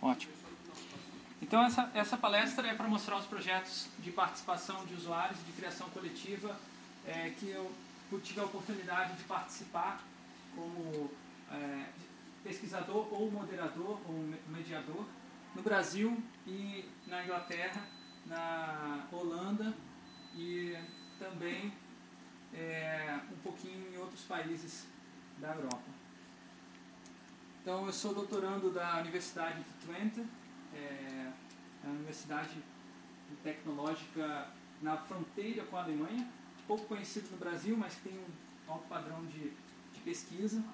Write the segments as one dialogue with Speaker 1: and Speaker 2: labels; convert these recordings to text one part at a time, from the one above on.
Speaker 1: Ótimo. Então, essa, essa palestra é para mostrar os projetos de participação de usuários, de criação coletiva, é, que eu tive a oportunidade de participar como é, pesquisador ou moderador ou mediador no Brasil e na Inglaterra, na Holanda e também é, um pouquinho em outros países da Europa. Então, eu sou doutorando da Universidade de Twente, é, a universidade tecnológica na fronteira com a Alemanha, pouco conhecido no Brasil, mas tem um alto padrão de, de pesquisa.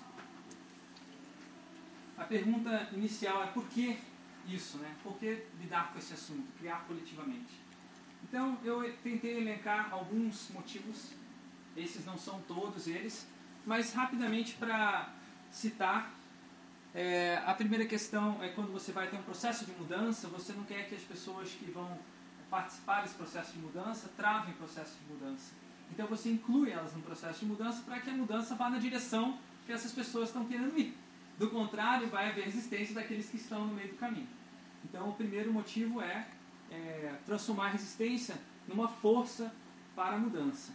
Speaker 1: A pergunta inicial é por que isso, né? Por que lidar com esse assunto, criar coletivamente? Então, eu tentei elencar alguns motivos, esses não são todos eles, mas rapidamente para citar é, a primeira questão é quando você vai ter um processo de mudança, você não quer que as pessoas que vão participar desse processo de mudança travem o processo de mudança. Então você inclui elas no processo de mudança para que a mudança vá na direção que essas pessoas estão querendo ir. Do contrário, vai haver resistência daqueles que estão no meio do caminho. Então o primeiro motivo é, é transformar a resistência numa força para a mudança.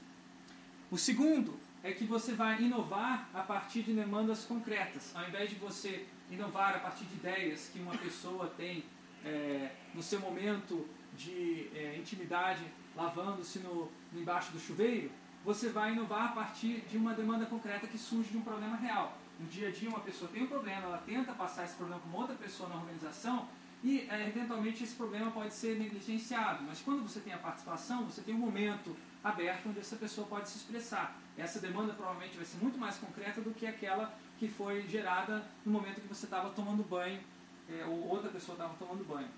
Speaker 1: O segundo é que você vai inovar a partir de demandas concretas, ao invés de você inovar a partir de ideias que uma pessoa tem é, no seu momento de é, intimidade, lavando-se no, embaixo do chuveiro, você vai inovar a partir de uma demanda concreta que surge de um problema real. No dia a dia, uma pessoa tem um problema, ela tenta passar esse problema para outra pessoa na organização e, é, eventualmente, esse problema pode ser negligenciado. Mas quando você tem a participação, você tem um momento aberto onde essa pessoa pode se expressar. Essa demanda provavelmente vai ser muito mais concreta do que aquela que foi gerada no momento que você estava tomando banho é, ou outra pessoa estava tomando banho.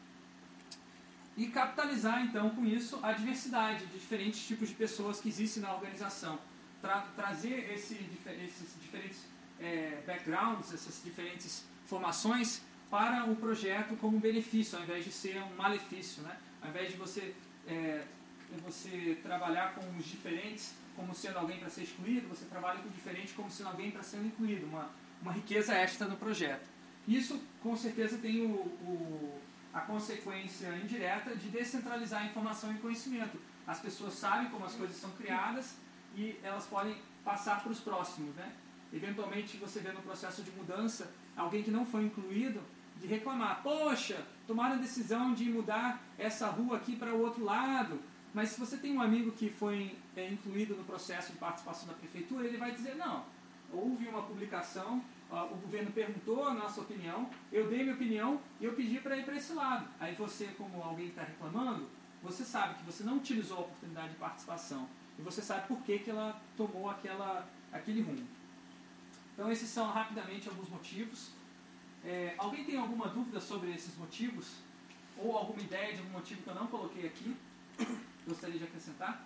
Speaker 1: E capitalizar então com isso a diversidade de diferentes tipos de pessoas que existem na organização. Tra trazer esse, esses diferentes é, backgrounds, essas diferentes formações para o projeto como benefício, ao invés de ser um malefício. Né? Ao invés de você é, você trabalhar com os diferentes como sendo alguém para ser excluído, você trabalha com o diferente como sendo alguém para ser incluído, uma, uma riqueza extra no projeto. Isso, com certeza, tem o, o, a consequência indireta de descentralizar a informação e conhecimento. As pessoas sabem como as coisas são criadas e elas podem passar para os próximos. Né? Eventualmente, você vê no processo de mudança alguém que não foi incluído de reclamar: Poxa, tomaram a decisão de mudar essa rua aqui para o outro lado mas se você tem um amigo que foi é, incluído no processo de participação da prefeitura, ele vai dizer, não, houve uma publicação, o governo perguntou a nossa opinião, eu dei minha opinião e eu pedi para ir para esse lado. Aí você, como alguém que está reclamando, você sabe que você não utilizou a oportunidade de participação. E você sabe por que, que ela tomou aquela, aquele rumo. Então esses são rapidamente alguns motivos. É, alguém tem alguma dúvida sobre esses motivos? Ou alguma ideia de algum motivo que eu não coloquei aqui? Gostaria de acrescentar?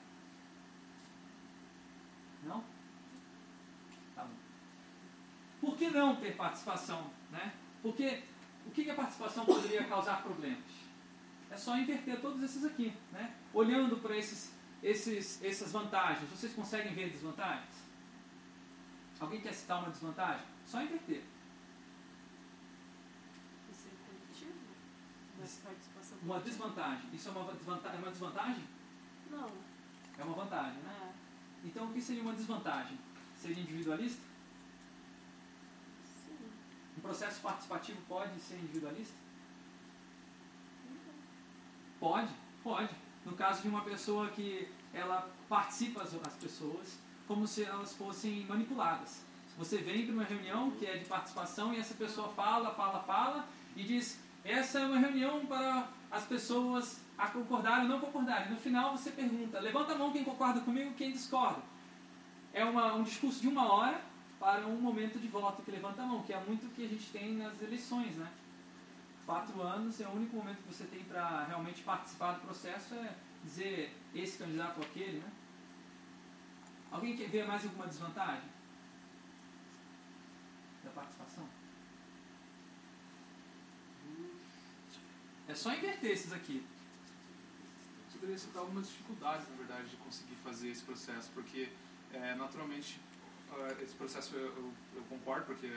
Speaker 1: Não? Tá bom. Por que não ter participação? Né? Porque o que a participação poderia causar problemas? É só inverter todos esses aqui. Né? Olhando para esses, esses, essas vantagens, vocês conseguem ver desvantagens? Alguém quer citar uma desvantagem? Só inverter. Uma desvantagem. Isso é uma desvantagem? É uma desvantagem?
Speaker 2: Não.
Speaker 1: É uma vantagem, né?
Speaker 2: É.
Speaker 1: Então, o que seria uma desvantagem? Seria individualista?
Speaker 2: Sim.
Speaker 1: Um processo participativo pode ser individualista? Pode, pode. No caso de uma pessoa que ela participa as, as pessoas como se elas fossem manipuladas. Você vem para uma reunião que é de participação e essa pessoa fala, fala, fala e diz: essa é uma reunião para as pessoas a concordar ou não concordarem. No final você pergunta, levanta a mão quem concorda comigo quem discorda. É uma, um discurso de uma hora para um momento de voto que levanta a mão, que é muito o que a gente tem nas eleições, né? Quatro anos é o único momento que você tem para realmente participar do processo, é dizer esse candidato ou aquele, né? Alguém quer ver mais alguma desvantagem da participação? É só inverter esses aqui
Speaker 3: poderia citar algumas dificuldades, na verdade, de conseguir fazer esse processo, porque é, naturalmente uh, esse processo eu, eu, eu, concordo, porque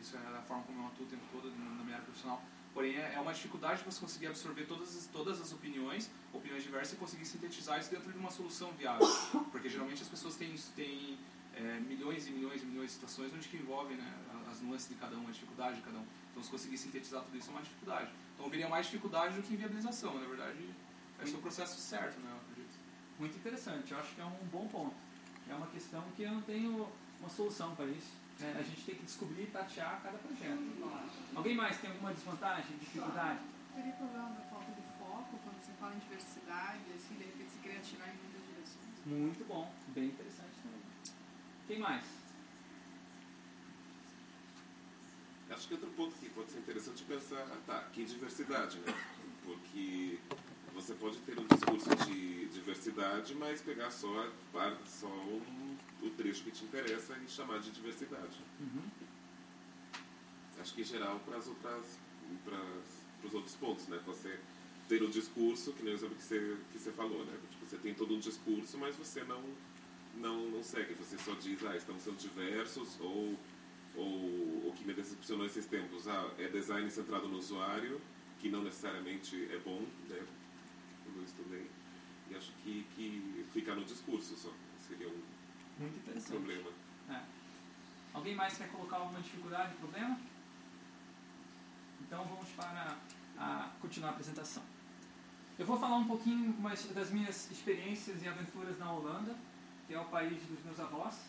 Speaker 3: isso é a forma como eu atuo o tempo todo na minha área profissional, Porém, é, é uma dificuldade você conseguir absorver todas as, todas as opiniões, opiniões diversas, e conseguir sintetizar isso dentro de uma solução viável. Porque geralmente as pessoas têm, têm é, milhões e milhões e milhões de situações onde que envolvem né, as nuances de cada um, a dificuldade de cada um. Então, se conseguir sintetizar tudo isso é uma dificuldade. Então, viria mais dificuldade do que inviabilização. Na verdade, esse é o processo certo, né?
Speaker 1: Muito interessante. Eu acho que é um bom ponto. É uma questão que eu não tenho uma solução para isso. É, a gente tem que descobrir e tatear cada projeto. Alguém mais tem alguma desvantagem, dificuldade?
Speaker 2: Teria problema da falta de foco quando você fala em diversidade, assim, de repente se querer atirar em muitas direções.
Speaker 1: Muito bom, bem interessante também. Quem mais?
Speaker 4: Acho que outro ponto que pode ser interessante pensar, ah, tá, que diversidade, né? Porque você pode ter um discurso de diversidade, mas pegar só, só um, o trecho que te interessa e chamar de diversidade.
Speaker 1: Uhum.
Speaker 4: Acho que em geral para as outras para os outros pontos, né? Você ter um discurso, que nem o exemplo que você, que você falou, né? Tipo, você tem todo um discurso, mas você não, não, não segue. Você só diz, ah, estamos sendo diversos, ou ou o que me decepcionou esses tempos, ah, é design centrado no usuário, que não necessariamente é bom, né? Estudei. E acho que, que ficar no discurso só seria um,
Speaker 1: Muito
Speaker 4: problema.
Speaker 1: É. Alguém mais quer colocar alguma dificuldade, problema? Então vamos para a, continuar a apresentação. Eu vou falar um pouquinho das minhas experiências e aventuras na Holanda, que é o país dos meus avós.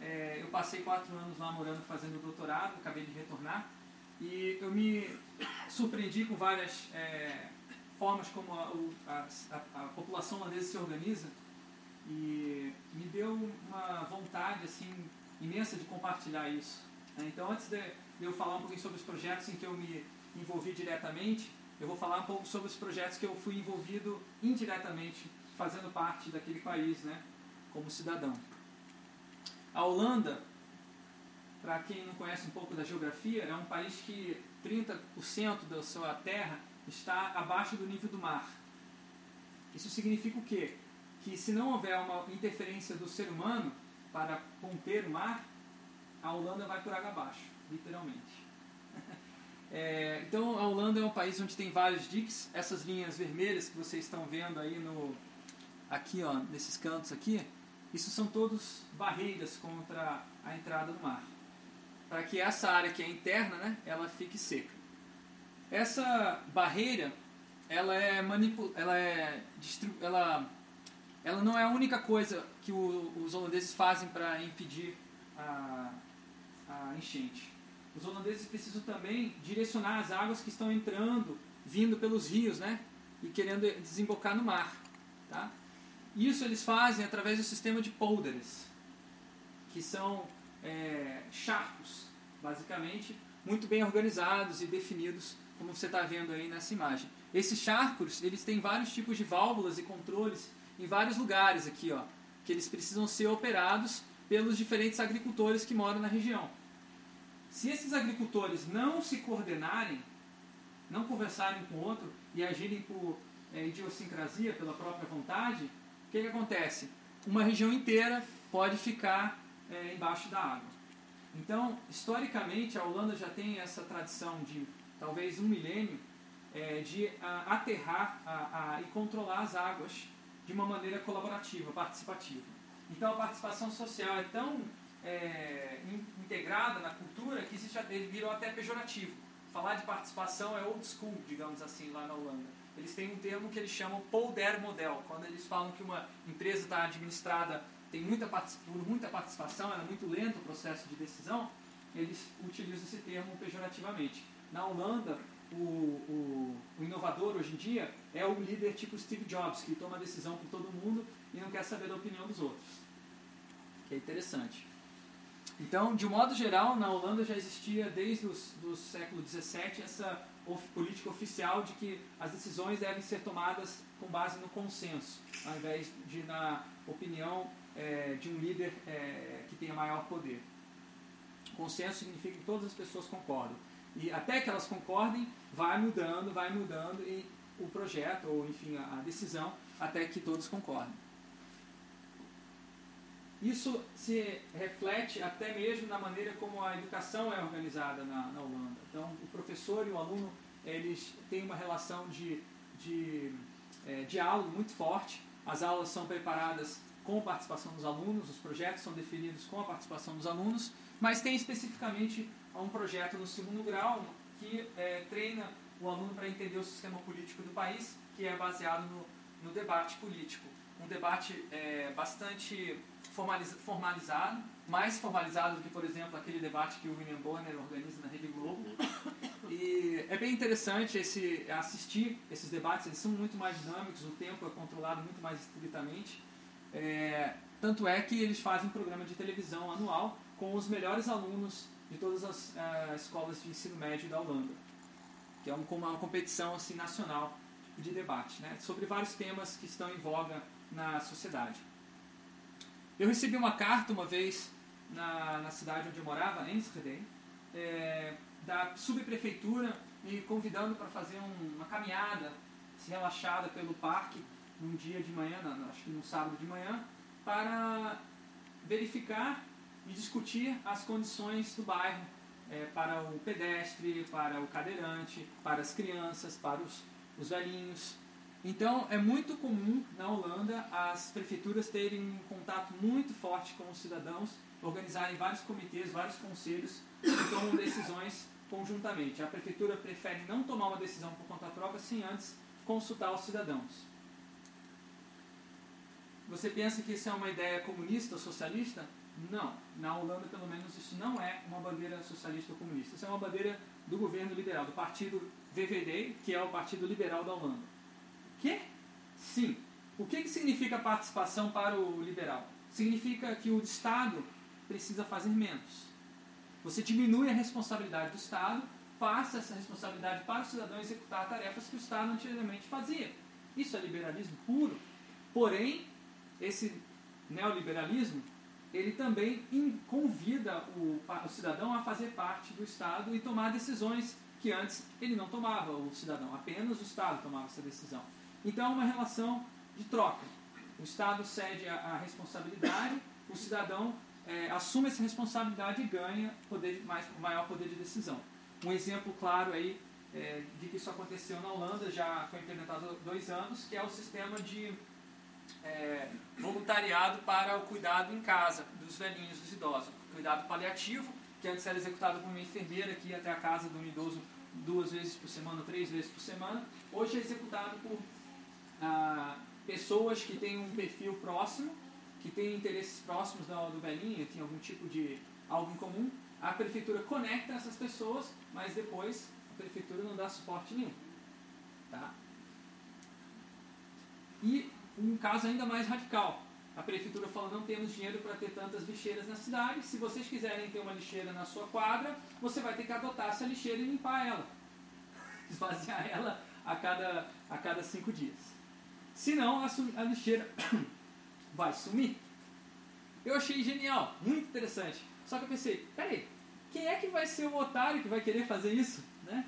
Speaker 1: É, eu passei quatro anos lá morando, fazendo doutorado, acabei de retornar. E eu me surpreendi com várias é, formas como a, a, a, a, população holandesa se organiza. E me deu uma vontade assim imensa de compartilhar isso. Né? Então, antes de, eu falar um pouquinho sobre os projetos em que eu me envolvi diretamente, eu vou falar um pouco sobre os projetos que eu fui envolvido indiretamente, fazendo parte daquele país, né, como cidadão. A Holanda, para quem não conhece um pouco da geografia, é um país que 30% da sua terra está abaixo do nível do mar. Isso significa o quê? Que se não houver uma interferência do ser humano para conter o mar, a Holanda vai por água abaixo, literalmente. É, então a Holanda é um país onde tem vários diques, essas linhas vermelhas que vocês estão vendo aí no aqui ó, nesses cantos aqui, isso são todos barreiras contra a entrada do mar, para que essa área que é interna, né, ela fique seca. Essa barreira, ela é manipul ela é ela ela não é a única coisa que o, os holandeses fazem para impedir a, a enchente. Os holandeses precisam também direcionar as águas que estão entrando, vindo pelos rios, né, e querendo desembocar no mar, tá? Isso eles fazem através do sistema de polders, que são é, charcos, basicamente, muito bem organizados e definidos, como você está vendo aí nessa imagem. Esses charcos, eles têm vários tipos de válvulas e controles em vários lugares aqui, ó, que eles precisam ser operados pelos diferentes agricultores que moram na região. Se esses agricultores não se coordenarem, não conversarem com o outro e agirem por é, idiosincrasia, pela própria vontade, que, que acontece? Uma região inteira pode ficar é, embaixo da água. Então, historicamente, a Holanda já tem essa tradição de talvez um milênio é, de a, aterrar a, a, e controlar as águas de uma maneira colaborativa, participativa. Então, a participação social é tão é, integrada na cultura que isso já virou até pejorativo. Falar de participação é old school, digamos assim, lá na Holanda eles têm um termo que eles chamam Polder Model, quando eles falam que uma empresa está administrada, tem muita, por muita participação, é muito lento o processo de decisão, eles utilizam esse termo pejorativamente. Na Holanda, o, o, o, inovador hoje em dia é o líder tipo Steve Jobs, que toma decisão por todo mundo e não quer saber da opinião dos outros. Que é interessante. Então, de um modo geral, na Holanda já existia desde o século XVII essa política oficial de que as decisões devem ser tomadas com base no consenso, ao invés de na opinião é, de um líder é, que tenha maior poder. Consenso significa que todas as pessoas concordam. E até que elas concordem, vai mudando, vai mudando e o projeto, ou enfim, a decisão, até que todos concordem. Isso se reflete até mesmo na maneira como a educação é organizada na, na Holanda. Então, o professor e o aluno eles têm uma relação de, de é, diálogo muito forte. As aulas são preparadas com a participação dos alunos, os projetos são definidos com a participação dos alunos, mas tem especificamente um projeto no segundo grau que é, treina o aluno para entender o sistema político do país, que é baseado no, no debate político. Um debate é, bastante formalizado, mais formalizado do que, por exemplo, aquele debate que o William Bonner organiza na Rede Globo. E é bem interessante esse, assistir esses debates, eles são muito mais dinâmicos, o tempo é controlado muito mais estritamente. É, tanto é que eles fazem um programa de televisão anual com os melhores alunos de todas as uh, escolas de ensino médio da Holanda, que é uma, uma competição assim, nacional de debate, né, sobre vários temas que estão em voga na sociedade. Eu recebi uma carta uma vez na, na cidade onde eu morava, Enschede, é, da subprefeitura me convidando para fazer um, uma caminhada se relaxada pelo parque num dia de manhã, acho que no sábado de manhã, para verificar e discutir as condições do bairro é, para o pedestre, para o cadeirante, para as crianças, para os, os velhinhos. Então, é muito comum na Holanda as prefeituras terem um contato muito forte com os cidadãos, organizarem vários comitês, vários conselhos que tomam decisões conjuntamente. A prefeitura prefere não tomar uma decisão por conta própria sem antes consultar os cidadãos. Você pensa que isso é uma ideia comunista ou socialista? Não. Na Holanda, pelo menos, isso não é uma bandeira socialista ou comunista. Isso é uma bandeira do governo liberal, do partido VVD, que é o Partido Liberal da Holanda. Quê? Sim. O que, que significa participação para o liberal? Significa que o Estado precisa fazer menos. Você diminui a responsabilidade do Estado, passa essa responsabilidade para o cidadão executar tarefas que o Estado antigamente fazia. Isso é liberalismo puro. Porém, esse neoliberalismo ele também convida o, o, cidadão a fazer parte do Estado e tomar decisões que antes ele não tomava, o cidadão, apenas o Estado tomava essa decisão. Então é uma relação de troca. O Estado cede a, a responsabilidade, o cidadão é, assume essa responsabilidade e ganha poder, mais, maior poder de decisão. Um exemplo claro aí é, de que isso aconteceu na Holanda, já foi implementado há dois anos, que é o sistema de é, voluntariado para o cuidado em casa dos velhinhos, dos idosos. Cuidado paliativo, que antes era executado por uma enfermeira que ia até a casa do idoso duas vezes por semana, três vezes por semana. Hoje é executado por ah, pessoas que têm um perfil próximo, que têm interesses próximos do, do velhinho, tem algum tipo de algo em comum. A prefeitura conecta essas pessoas, mas depois a prefeitura não dá suporte nenhum. Tá? E um caso ainda mais radical. A prefeitura falou: não temos dinheiro para ter tantas lixeiras na cidade. Se vocês quiserem ter uma lixeira na sua quadra, você vai ter que adotar essa lixeira e limpar ela. Esvaziar ela a cada, a cada cinco dias. Senão, a, a lixeira vai sumir. Eu achei genial, muito interessante. Só que eu pensei: peraí, quem é que vai ser o otário que vai querer fazer isso? Né?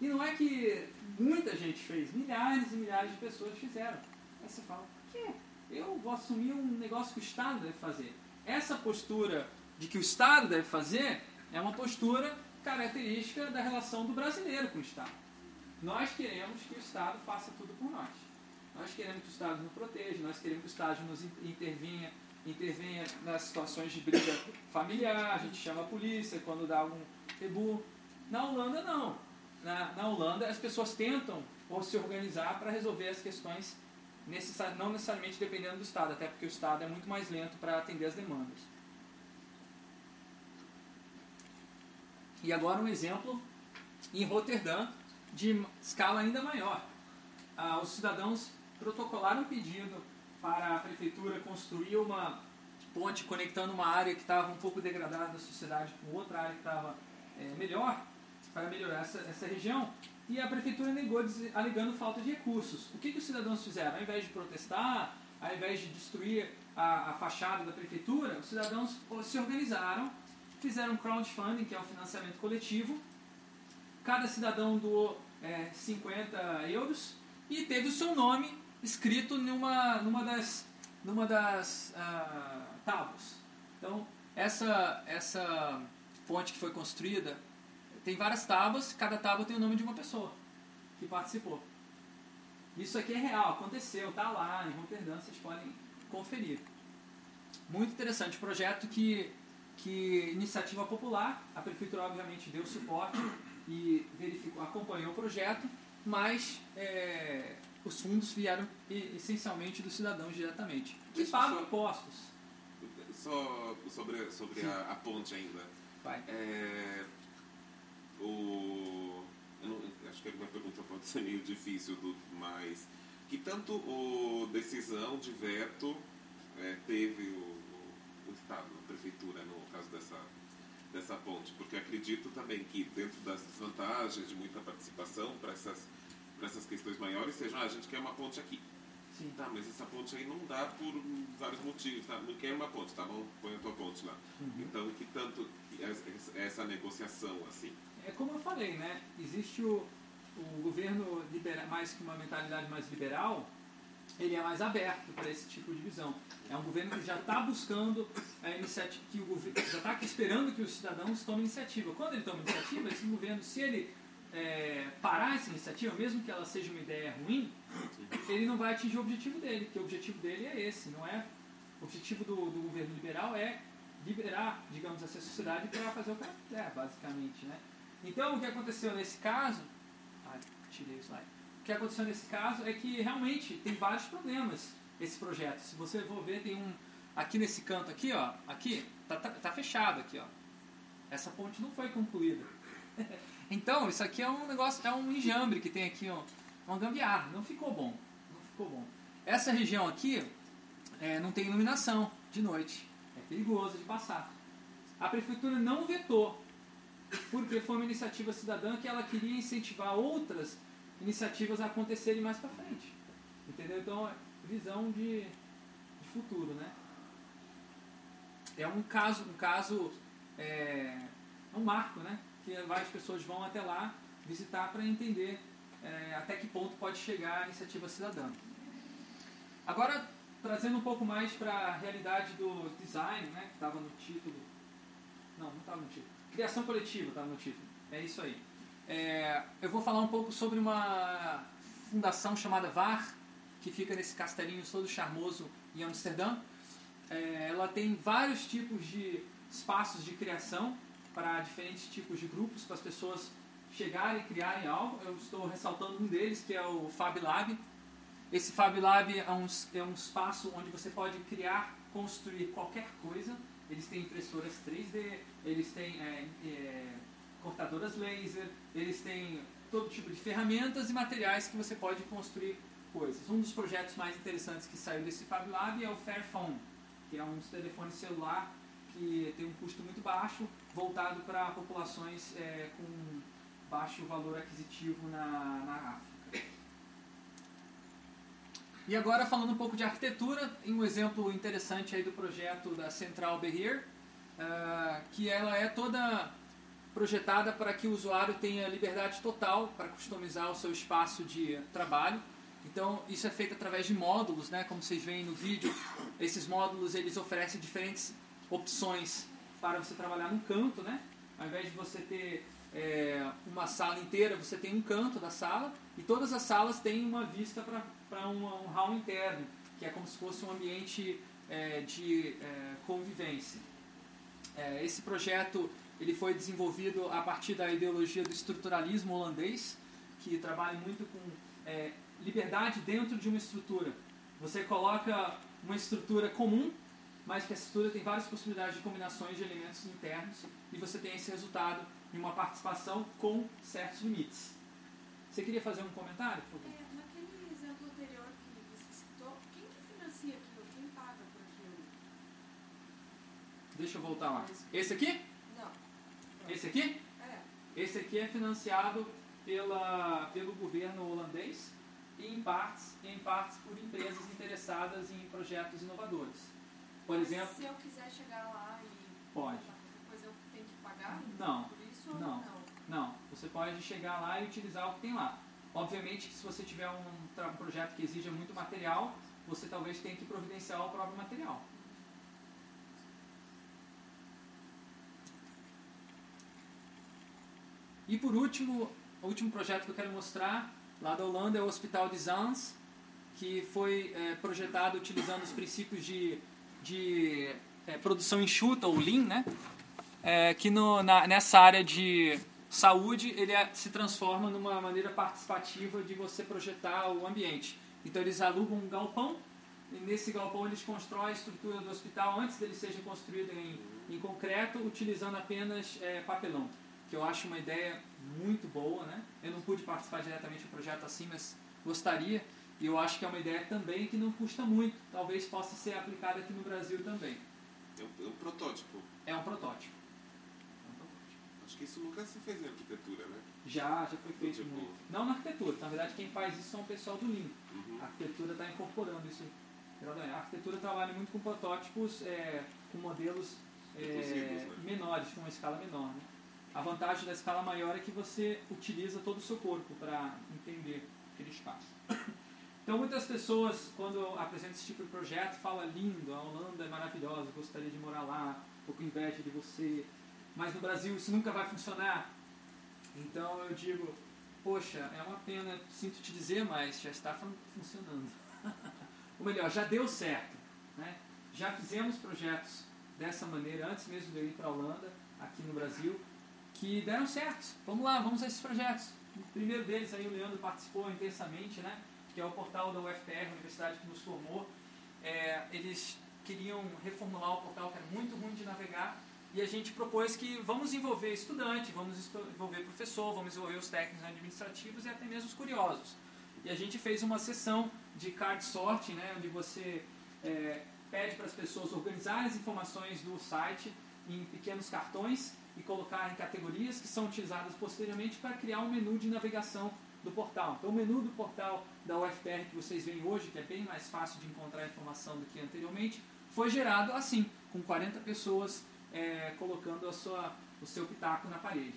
Speaker 1: E não é que muita gente fez, milhares e milhares de pessoas fizeram. Aí você fala, por quê? Eu vou assumir um negócio que o Estado deve fazer. Essa postura de que o Estado deve fazer é uma postura característica da relação do brasileiro com o Estado. Nós queremos que o Estado faça tudo por nós. Nós queremos que o Estado nos proteja, nós queremos que o Estado nos intervenha, intervenha nas situações de briga familiar, a gente chama a polícia quando dá algum rebu. Na Holanda, não. Na, na Holanda, as pessoas tentam se organizar para resolver as questões necessari não necessariamente dependendo do Estado, até porque o Estado é muito mais lento para atender as demandas. E agora um exemplo em Roterdã, de escala ainda maior. Ah, os cidadãos protocolaram um pedido para a prefeitura construir uma ponte conectando uma área que estava um pouco degradada da sociedade com outra área que estava é, melhor, para melhorar essa, essa região e a prefeitura negou alegando falta de recursos. O que, que os cidadãos fizeram? Ao invés de protestar, ao invés de destruir a, a fachada da prefeitura, os cidadãos se organizaram, fizeram um crowdfunding, que é o financiamento coletivo. Cada cidadão doou é, 50 euros e teve o seu nome escrito numa, numa das, numa das uh, tábuas. Então, essa, essa ponte que foi construída tem várias tábuas, cada tábua tem o nome de uma pessoa. que participou. Isso aqui é real, aconteceu, tá lá em Roterdã, vocês podem conferir. Muito interessante projeto que, que iniciativa popular, a prefeitura obviamente deu suporte e verificou, acompanhou o projeto, mas é, os fundos vieram essencialmente dos cidadãos diretamente, que
Speaker 4: Deixa
Speaker 1: pagam
Speaker 4: só-
Speaker 1: impostos.
Speaker 4: Só sobre, sobre a, a ponte ainda.
Speaker 1: Vai.
Speaker 4: É, o, não- acho que a minha pergunta pode ser meio difícil, do, mas que tanto o decisão de veto é, teve o, o, o Estado, a Prefeitura, no caso dessa, dessa ponte? Porque acredito também que dentro das desvantagens de muita participação para essas, para essas questões maiores, seja, ah, a gente quer uma ponte aqui.
Speaker 1: Sim.
Speaker 4: Tá, mas essa ponte aí não dá por vários motivos, tá? Não quer uma ponte, tá bom? Põe a tua ponte lá.
Speaker 1: Uhum.
Speaker 4: Então, que tanto essa negociação, assim?
Speaker 1: É como eu falei, né? Existe o, o governo libera, mais que uma mentalidade mais liberal, ele é mais aberto para esse tipo de visão. É um governo que já está buscando a iniciativa, que o governo já está esperando que os cidadãos tomem iniciativa. Quando ele toma iniciativa, esse governo, se ele é, parar essa iniciativa, mesmo que ela seja uma ideia ruim, ele não vai atingir o objetivo dele, porque o objetivo dele é esse, não é? O objetivo do, do governo liberal é liberar, digamos assim, a sociedade para fazer o que ela quiser, basicamente, né? Então, o que aconteceu nesse caso... Ai, tirei o slide. O que aconteceu nesse caso é que, realmente, tem vários problemas esse projeto. Se você for ver, tem um... Aqui nesse canto aqui, ó, aqui, tá, tá, tá fechado aqui, ó. Essa ponte não foi concluída. então, isso aqui é um negócio, é um enjambre que tem aqui, ó, uma gambiarra. Não ficou bom. Não ficou bom. Essa região aqui é, não tem iluminação de noite. É perigoso de passar. A prefeitura não vetou, porque foi uma iniciativa cidadã que ela queria incentivar outras iniciativas a acontecerem mais para frente. Entendeu? Então, é visão de, de futuro, né? É um caso, um caso, é, um marco, né? Que várias pessoas vão até lá visitar para entender é, até que ponto pode chegar a iniciativa cidadã. Agora, trazendo um pouco mais para a realidade do design, né? Que estava no título. Não, não estava no título. Criação coletiva estava no título. É isso aí. É, eu vou falar um pouco sobre uma fundação chamada VAR, que fica nesse castelinho todo charmoso em Amsterdã. É, ela tem vários tipos de espaços de criação para diferentes tipos de grupos, para as pessoas chegarem e criarem algo. Eu estou ressaltando um deles, que é o Fab Lab. Esse Fab Lab é um, é um espaço onde você pode criar, construir qualquer coisa. Eles têm impressoras 3D, eles têm é, é, cortadoras laser, eles têm todo tipo de ferramentas e materiais que você pode construir coisas. Um dos projetos mais interessantes que saiu desse Fab Lab é o Fairphone, que é um telefone celular que tem um custo muito baixo, voltado para populações é, com baixo valor aquisitivo na, África. E agora falando um pouco de arquitetura, um exemplo interessante aí do projeto da Central Berrier, uh, que ela é toda projetada para que o usuário tenha liberdade total para customizar o seu espaço de trabalho. Então, isso é feito através de módulos, né? Como vocês veem no vídeo, esses módulos eles oferecem diferentes opções para você trabalhar num canto, né? Ao invés de você ter é, uma sala inteira, você tem um canto da sala e todas as salas têm uma vista para um, um hall interno, que é como se fosse um ambiente é, de é, convivência. É, esse projeto ele foi desenvolvido a partir da ideologia do estruturalismo holandês, que trabalha muito com é, liberdade dentro de uma estrutura. Você coloca uma estrutura comum, mas que a estrutura tem várias possibilidades de combinações de elementos internos e você tem esse resultado em uma participação com certos limites. Você queria fazer um comentário? Por favor?
Speaker 5: É, naquele exemplo anterior que você citou, quem que financia aquilo? Quem paga por aquilo?
Speaker 1: Deixa eu voltar lá. Esse aqui?
Speaker 5: Não.
Speaker 1: Esse aqui?
Speaker 5: É.
Speaker 1: Esse aqui é financiado pela, pelo governo holandês e em partes, em partes por empresas interessadas em projetos inovadores. Por
Speaker 5: Mas
Speaker 1: exemplo,
Speaker 5: Se eu quiser chegar lá e.
Speaker 1: Pode.
Speaker 5: Depois eu tenho que pagar?
Speaker 1: Não.
Speaker 5: Por isso ou
Speaker 1: Não.
Speaker 5: não?
Speaker 1: não, você pode chegar lá e utilizar o que tem lá. Obviamente que se você tiver um, um projeto que exija muito material, você talvez tenha que providenciar o próprio material. E por último, o último projeto que eu quero mostrar lá da Holanda é o Hospital de Zans, que foi é, projetado utilizando os princípios de, de é, produção enxuta, ou Lean, né? É, que no, na, nessa área de saúde ele é, se transforma numa maneira participativa de você projetar o ambiente. Então eles alugam um galpão e nesse galpão eles constroem a estrutura do hospital antes dele seja construído em, em concreto, utilizando apenas é, papelão, que eu acho uma ideia muito boa, né? Eu não pude participar diretamente do projeto assim, mas gostaria. E eu acho que é uma ideia também que não custa muito. Talvez possa ser aplicada aqui no Brasil também.
Speaker 4: É um, é um protótipo.
Speaker 1: É um protótipo. É um protótipo.
Speaker 4: Acho que isso nunca se fez em arquitetura, né?
Speaker 1: Já, já foi feito
Speaker 4: Tipo-
Speaker 1: muito. Não na arquitetura, na verdade quem faz isso são o pessoal do Lean.
Speaker 4: Uhum.
Speaker 1: A arquitetura está incorporando isso. A arquitetura trabalha muito com protótipos, é, com modelos é,
Speaker 4: né?
Speaker 1: menores, com uma escala menor. Né? A vantagem da escala maior é que você utiliza todo o seu corpo para entender aquele espaço. Então muitas pessoas, quando eu apresento esse tipo de projeto, falam lindo, a Holanda é maravilhosa, gostaria de morar lá, estou com inveja de você, mas no Brasil isso nunca vai funcionar. Então eu digo, poxa, é uma pena, sinto te dizer, mas já está fun- funcionando. Ou melhor, já deu certo. Né? Já fizemos projetos dessa maneira, antes mesmo de eu ir para a Holanda, aqui no Brasil, que deram certo. Vamos lá, vamos a esses projetos. O primeiro deles aí o Leandro participou intensamente, né? que é o portal da UFR, Universidade que nos formou. É, eles queriam reformular o portal, que era muito ruim de navegar, e a gente propôs que vamos envolver estudante, vamos envolver professor, vamos envolver os técnicos administrativos e até mesmo os curiosos. E a gente fez uma sessão de card sorting, né, onde você é, pede para as pessoas organizarem as informações do site em pequenos cartões e colocar em categorias que são utilizadas posteriormente para criar um menu de navegação do portal. Então, o menu do portal da UFR que vocês veem hoje, que é bem mais fácil de encontrar informação do que anteriormente, foi gerado assim, com 40 pessoas é, colocando a sua, o seu pitaco na parede.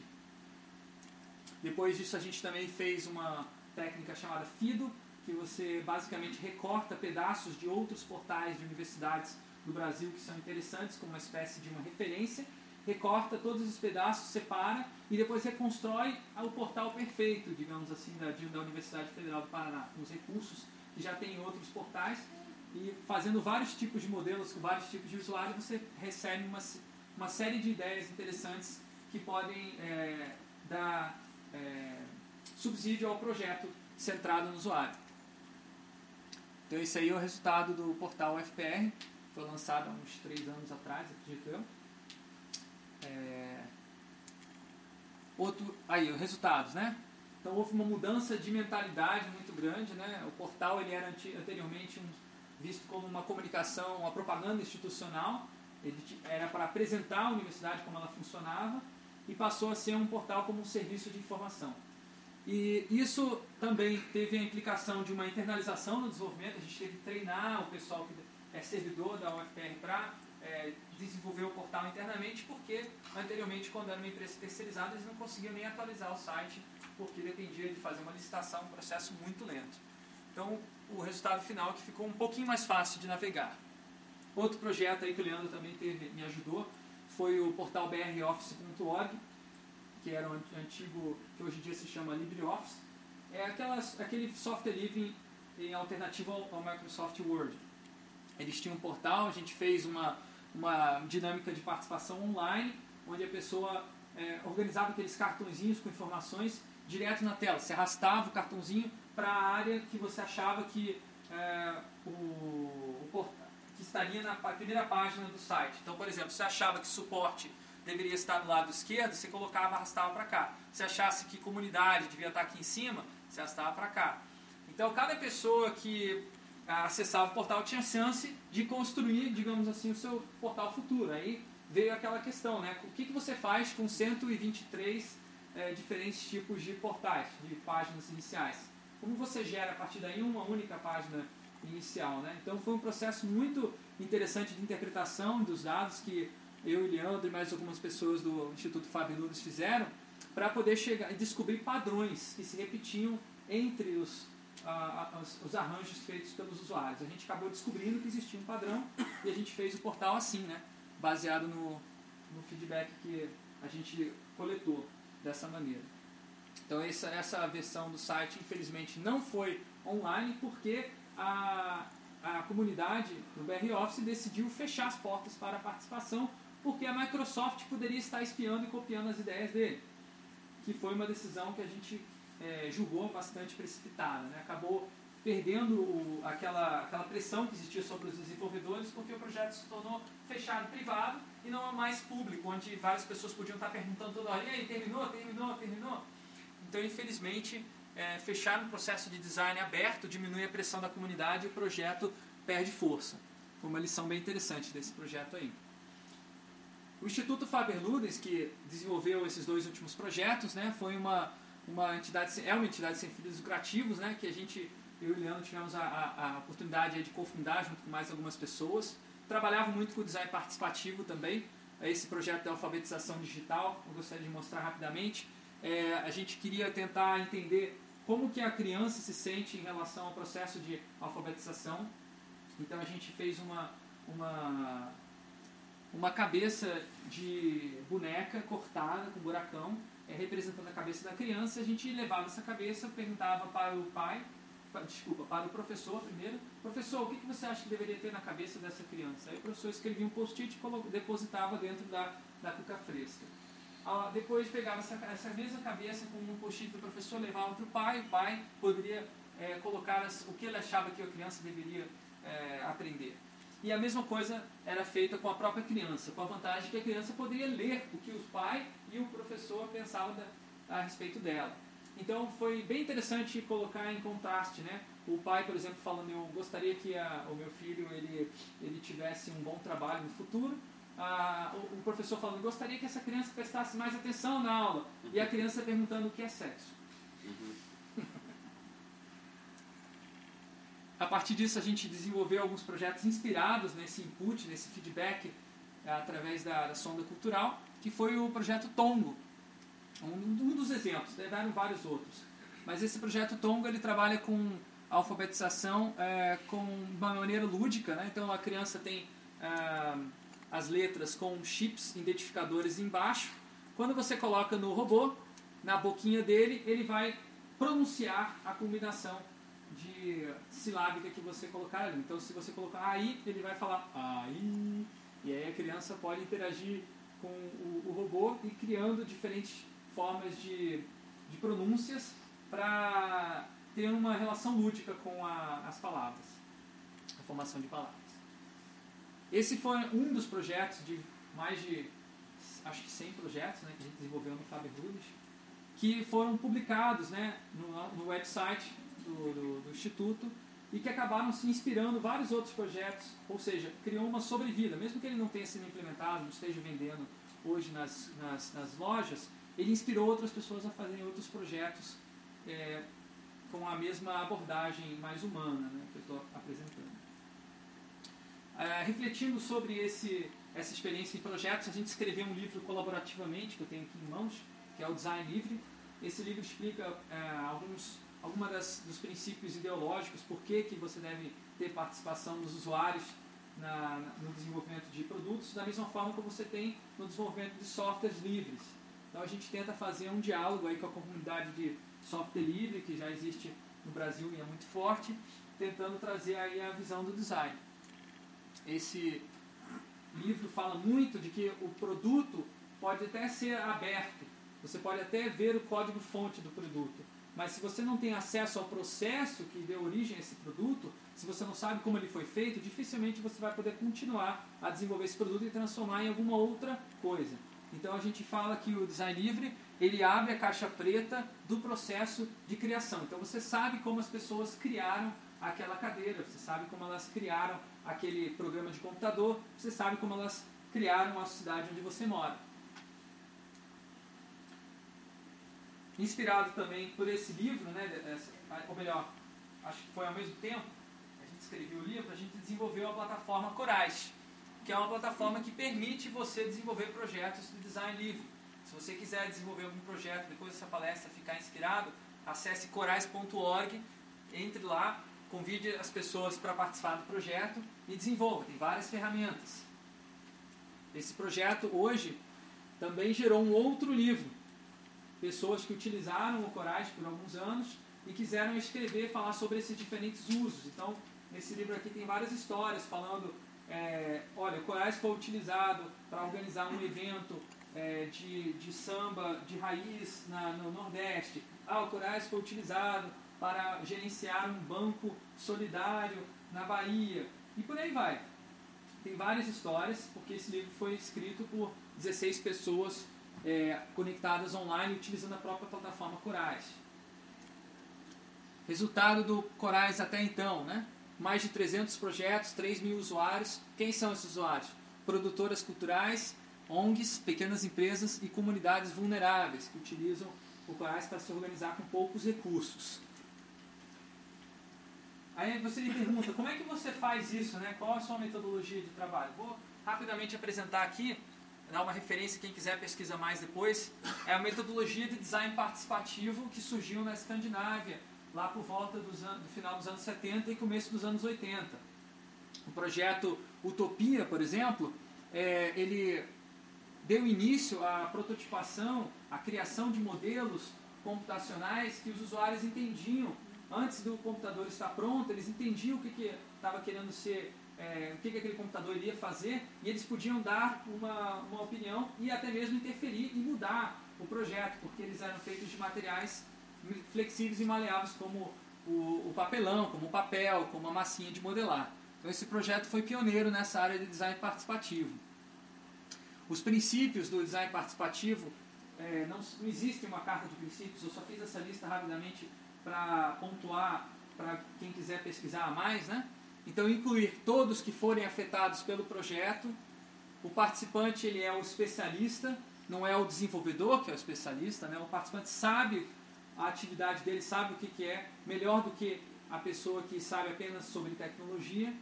Speaker 1: Depois disso, a gente também fez uma técnica chamada FIDO, que você basicamente recorta pedaços de outros portais de universidades do Brasil que são interessantes, como uma espécie de uma referência, recorta todos os pedaços, separa e depois reconstrói o portal perfeito, digamos assim, da, da Universidade Federal do Paraná, com os recursos que já tem em outros portais. E fazendo vários tipos de modelos com vários tipos de usuários, você recebe uma, uma série de ideias interessantes que podem é, dar é, subsídio ao projeto centrado no usuário. Então esse aí é o resultado do portal UFPR, foi lançado há uns três anos atrás, acredito eu. É, Outro, aí, os resultados, né? Então houve uma mudança de mentalidade muito grande, né? O portal ele era anteriormente um- visto como uma comunicação, uma propaganda institucional. Ele era para apresentar a universidade como ela funcionava e passou a ser um portal como um serviço de informação. E isso também teve a implicação de uma internalização no desenvolvimento. A gente teve que treinar o pessoal que é servidor da UFPR para é, desenvolver o portal internamente, porque anteriormente, quando era uma empresa terceirizada, eles não conseguiam nem atualizar o site, porque dependia de fazer uma licitação, um processo muito lento. Então, o resultado final é que ficou um pouquinho mais fácil de navegar. Outro projeto aí que o Leandro também teve, me ajudou foi o portal broffice.org, que era an- antigo, que hoje em dia se chama LibreOffice. É aquelas, aquele software livre em alternativa ao, ao Microsoft Word. Eles tinham um portal, a gente fez uma, uma dinâmica de participação online, onde a pessoa é, organizava aqueles cartõezinhos com informações direto na tela. Você arrastava o cartãozinho para a área que você achava que, é, o, o que estaria na primeira página do site. Então, por exemplo, você achava que suporte deveria estar do lado esquerdo, você colocava, arrastava para cá. Se achasse que comunidade devia estar aqui em cima, você arrastava para cá. Então, cada pessoa que acessava o portal tinha chance de construir, digamos assim, o seu portal futuro. Aí veio aquela questão, né? O que, que você faz com 123 eh, diferentes tipos de portais, de páginas iniciais? Como você gera a partir daí uma única página inicial, né? Então foi um processo muito interessante de interpretação dos dados que eu e Leandro e mais algumas pessoas do Instituto Fábio Nunes fizeram para poder chegar e descobrir padrões que se repetiam entre os, os arranjos feitos pelos usuários. A gente acabou descobrindo que existia um padrão e a gente fez o portal assim, né? Baseado no, no feedback que a gente coletou dessa maneira. Então essa, essa versão do site infelizmente não foi online porque a, a comunidade do BR Office decidiu fechar as portas para a participação porque a Microsoft poderia estar espiando e copiando as ideias dele, que foi uma decisão que a gente é, julgou bastante precipitada. Né? Acabou perdendo o, aquela, aquela pressão que existia sobre os desenvolvedores, porque o projeto se tornou fechado, privado, e não mais público, onde várias pessoas podiam estar perguntando toda hora, e aí, terminou, terminou, terminou? Então, infelizmente, é, fechar um processo de design aberto diminui a pressão da comunidade e o projeto perde força. Foi uma lição bem interessante desse projeto aí. O Instituto Faber-Ludens, que desenvolveu esses dois últimos projetos, né, foi uma, uma entidade, é uma entidade sem fins lucrativos, né, que a gente, eu e o Leandro tivemos a, a, a oportunidade de cofundar junto com mais algumas pessoas. Trabalhava muito com design participativo também, esse projeto de alfabetização digital, eu gostaria de mostrar rapidamente. É, a gente queria tentar entender como que a criança se sente em relação ao processo de alfabetização. Então a gente fez uma, uma uma cabeça de boneca cortada com buracão, é, representando a cabeça da criança. A gente levava essa cabeça, perguntava para o pai, desculpa, para o professor primeiro, professor, o que, que você acha que deveria ter na cabeça dessa criança? Aí o professor escrevia um post-it e depositava dentro da, da cuca fresca. Ah, depois pegava essa, essa mesma cabeça com um post-it do professor, levava para o pai, o pai poderia é, colocar as, o que ele achava que a criança deveria é, aprender. E a mesma coisa era feita com a própria criança, com a vantagem que a criança poderia ler o que o pai e o professor pensavam da, a respeito dela. Então foi bem interessante colocar em contraste, né? O pai, por exemplo, falando, eu gostaria que a, o meu filho ele, ele tivesse um bom trabalho no futuro. Ah, o, o, professor falando, gostaria que essa criança prestasse mais atenção na aula. E a criança perguntando o que é sexo. A partir disso, a gente desenvolveu alguns projetos inspirados nesse input, nesse feedback, eh, através da, da sonda cultural, que foi o projeto Tongo. Um, um dos exemplos, tiveram vários outros. Mas esse projeto Tongo ele trabalha com alfabetização é, com uma maneira lúdica. Né? Então, a criança tem é, as letras com chips identificadores embaixo. Quando você coloca no robô, na boquinha dele, ele vai pronunciar a combinação de silábica que você colocar ali. Então, se você colocar aí, ele vai falar aí, e aí a criança pode interagir com o, o robô e criando diferentes formas de, de pronúncias para ter uma relação lúdica com a, as palavras, a formação de palavras. Esse foi um dos projetos de mais de, acho que 100 projetos né, que a gente desenvolveu no Faber Rudes, que foram publicados né, no, no website do, do, do Instituto e que acabaram se inspirando vários outros projetos, ou seja, criou uma sobrevida, mesmo que ele não tenha sido implementado, não esteja vendendo hoje nas, nas, nas lojas, ele inspirou outras pessoas a fazerem outros projetos é, com a mesma abordagem mais humana né, que eu estou apresentando. É, refletindo sobre esse, essa experiência em projetos, a gente escreveu um livro colaborativamente, que eu tenho aqui em mãos, que é o Design Livre. Esse livro explica é, alguns alguma dos princípios ideológicos, por que, que você deve ter participação dos usuários na, no desenvolvimento de produtos, da mesma forma como você tem no desenvolvimento de softwares livres. Então a gente tenta fazer um diálogo aí com a comunidade de software livre, que já existe no Brasil e é muito forte, tentando trazer aí a visão do design. Esse livro fala muito de que o produto pode até ser aberto, você pode até ver o código-fonte do produto, mas se você não tem acesso ao processo que deu origem a esse produto, se você não sabe como ele foi feito, dificilmente você vai poder continuar a desenvolver esse produto e transformar em alguma outra coisa. Então a gente fala que o design livre ele abre a caixa preta do processo de criação. Então você sabe como as pessoas criaram aquela cadeira, você sabe como elas criaram aquele programa de computador, você sabe como elas criaram a cidade onde você mora. Inspirado também por esse livro, né, ou melhor, acho que foi ao mesmo tempo que a gente escreveu o livro, a gente desenvolveu a plataforma Corais, que é uma plataforma que permite você desenvolver projetos de design livre. Se você quiser desenvolver algum projeto depois dessa palestra ficar inspirado, acesse corais.org, entre lá, convide as pessoas para participar do projeto e desenvolva. Tem várias ferramentas. Esse projeto hoje também gerou um outro livro pessoas que utilizaram o Corais por alguns anos e quiseram escrever, falar sobre esses diferentes usos. Então, nesse livro aqui tem várias histórias falando, é, olha, o Corais foi utilizado para organizar um evento é, de, de samba de raiz na, no Nordeste. Ah, o Corais foi utilizado para gerenciar um banco solidário na Bahia. E por aí vai. Tem várias histórias, porque esse livro foi escrito por 16 pessoas é, conectadas online utilizando a própria plataforma Corais. Resultado do Corais até então, né? Mais de 300 projetos, 3 mil usuários. Quem são esses usuários? Produtoras culturais, ONGs, pequenas empresas e comunidades vulneráveis que utilizam o Corais para se organizar com poucos recursos. Aí você me pergunta, como é que você faz isso, né? Qual a sua metodologia de trabalho? Vou rapidamente apresentar aqui, dar uma referência, quem quiser pesquisa mais depois. É a metodologia de design participativo que surgiu na Escandinávia, lá por volta do final dos anos 70 e começo dos anos 80. O projeto Utopia, por exemplo, é, ele deu início à prototipação, à criação de modelos computacionais que os usuários entendiam antes do computador estar pronto, eles entendiam o que estava que querendo ser, é, o que, que aquele computador iria fazer, e eles podiam dar uma, uma opinião e até mesmo interferir e mudar o projeto, porque eles eram feitos de materiais flexíveis e maleáveis, como o, o papelão, como o papel, como a massinha de modelar. Então esse projeto foi pioneiro nessa área de design participativo. Os princípios do design participativo, é, não, não existe uma carta de princípios, eu só fiz essa lista rapidamente para pontuar para quem quiser pesquisar mais, né? Então incluir todos que forem afetados pelo projeto. O participante ele é o especialista, não é o desenvolvedor que é o especialista, né? O participante sabe a atividade dele, sabe o que, que é, melhor do que a pessoa que sabe apenas sobre tecnologia.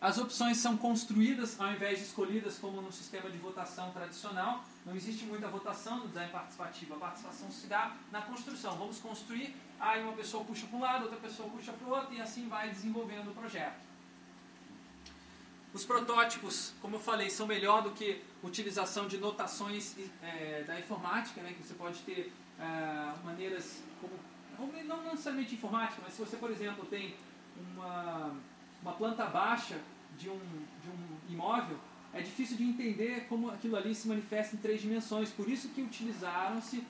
Speaker 1: As opções são construídas ao invés de escolhidas como no sistema de votação tradicional. Não existe muita votação no design participativo. A participação se dá na construção. Vamos construir, aí uma pessoa puxa para um lado, outra pessoa puxa para o outro e assim vai desenvolvendo o projeto. Os protótipos, como eu falei, são melhor do que utilização de notações é, da informática, né, que você pode ter é, maneiras como, não necessariamente informática, mas se você, por exemplo, tem uma, uma planta baixa de um, de um imóvel, é difícil de entender como aquilo ali se manifesta em três dimensões. Por isso que utilizaram-se,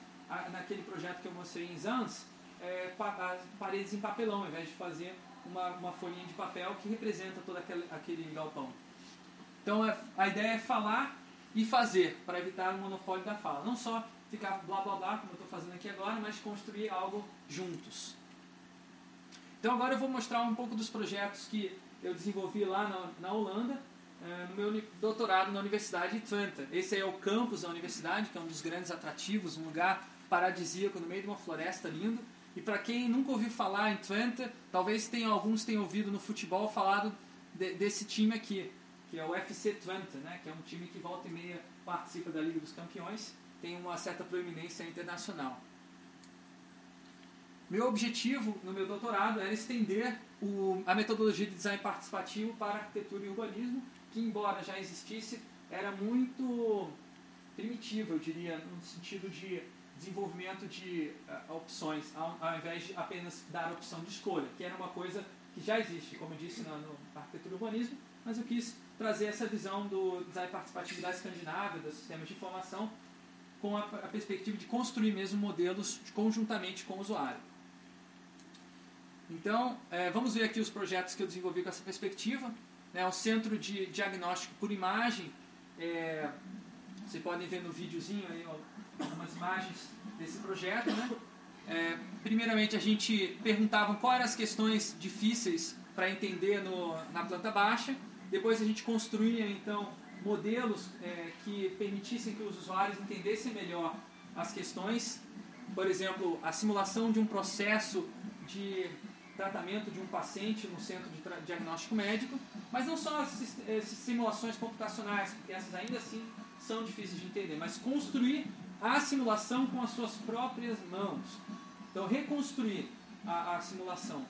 Speaker 1: naquele projeto que eu mostrei em Zans, é, paredes em papelão, ao invés de fazer uma, uma folhinha de papel que representa todo aquele, aquele galpão. Então é, a ideia é falar e fazer, para evitar o monopólio da fala. Não só ficar blá blá blá, como eu estou fazendo aqui agora, mas construir algo juntos. Então agora eu vou mostrar um pouco dos projetos que eu desenvolvi lá na, na Holanda, é, no meu doutorado na Universidade de Twente. Esse é o campus da universidade, que é um dos grandes atrativos, um lugar paradisíaco no meio de uma floresta linda. E para quem nunca ouviu falar em Twente, talvez tenha, alguns tenham ouvido no futebol falado de, desse time aqui, que é o FC Twente, né? que é um time que volta e meia participa da Liga dos Campeões, tem uma certa proeminência internacional. Meu objetivo no meu doutorado era estender o, a metodologia de design participativo para arquitetura e urbanismo, que embora já existisse, era muito primitiva, eu diria, no sentido de desenvolvimento de uh, opções, ao, ao, invés de apenas dar a opção de escolha, que era uma coisa que já existe, como eu disse no, no arquitetura urbanismo, mas eu quis trazer essa visão do design participativo da Escandinávia, dos sistemas de informação, com a, a perspectiva de construir mesmo modelos conjuntamente com o usuário. Então, é, vamos ver aqui os projetos que eu desenvolvi com essa perspectiva. Né, o Centro de Diagnóstico por Imagem, é, vocês podem ver no videozinho aí algumas imagens desse projeto. Né? É, primeiramente, a gente perguntava quais eram as questões difíceis para entender no, na planta baixa. Depois a gente construía, então, modelos é, que permitissem que os usuários entendessem melhor as questões. Por exemplo, a simulação de um processo de tratamento de um paciente no centro de diagnóstico médico, mas não só essas simulações computacionais, porque essas ainda assim são difíceis de entender, mas construir a simulação com as suas próprias mãos. Então, reconstruir a, a simulação,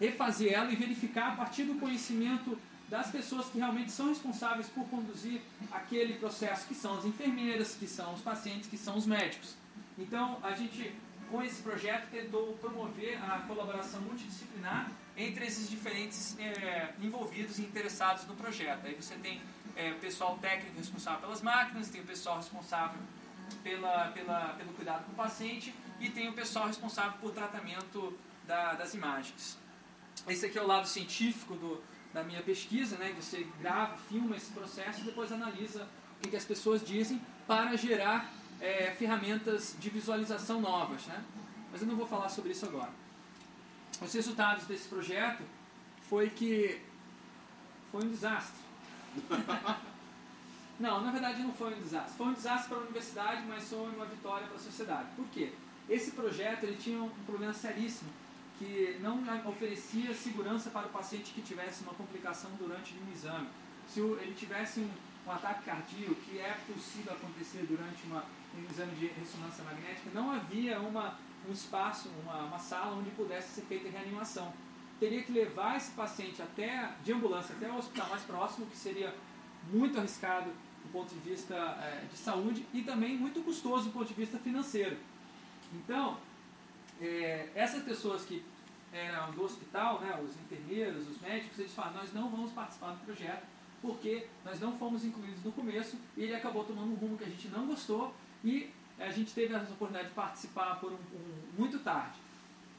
Speaker 1: refazer ela e verificar a partir do conhecimento das pessoas que realmente são responsáveis por conduzir aquele processo, que são as enfermeiras, que são os pacientes, que são os médicos. Então, a gente, com esse projeto, tentou promover a colaboração multidisciplinar entre esses diferentes é, envolvidos e interessados no projeto. Aí você tem é, pessoal técnico responsável pelas máquinas, tem o pessoal responsável pela, pela, pelo cuidado com o paciente e tem o pessoal responsável por tratamento da, das imagens. Esse aqui é o lado científico do, da minha pesquisa, né? Você grava, filma esse processo e depois analisa o que, as pessoas dizem para gerar é, ferramentas de visualização novas, né? Mas eu não vou falar sobre isso agora. Os resultados desse projeto foi que foi um desastre. não, na verdade não foi um desastre. Foi um desastre para a universidade, mas foi uma vitória para a sociedade. Por quê? Esse projeto ele tinha um problema seríssimo, que não oferecia segurança para o paciente que tivesse uma complicação durante um exame. Se ele tivesse um, um ataque cardíaco, que é possível acontecer durante uma, um exame de ressonância magnética, não havia uma, um espaço, uma, uma sala onde pudesse ser feita reanimação. Teria que levar esse paciente até de ambulância até o hospital mais próximo, que seria muito arriscado do ponto de vista é, de saúde e também muito custoso do ponto de vista financeiro. Então, é, essas pessoas que eram do hospital, né, os enfermeiros, os médicos, eles falam, nós não vamos participar do projeto porque nós não fomos incluídos no começo e ele acabou tomando um rumo que a gente não gostou e a gente teve essa oportunidade de participar por um, um muito tarde.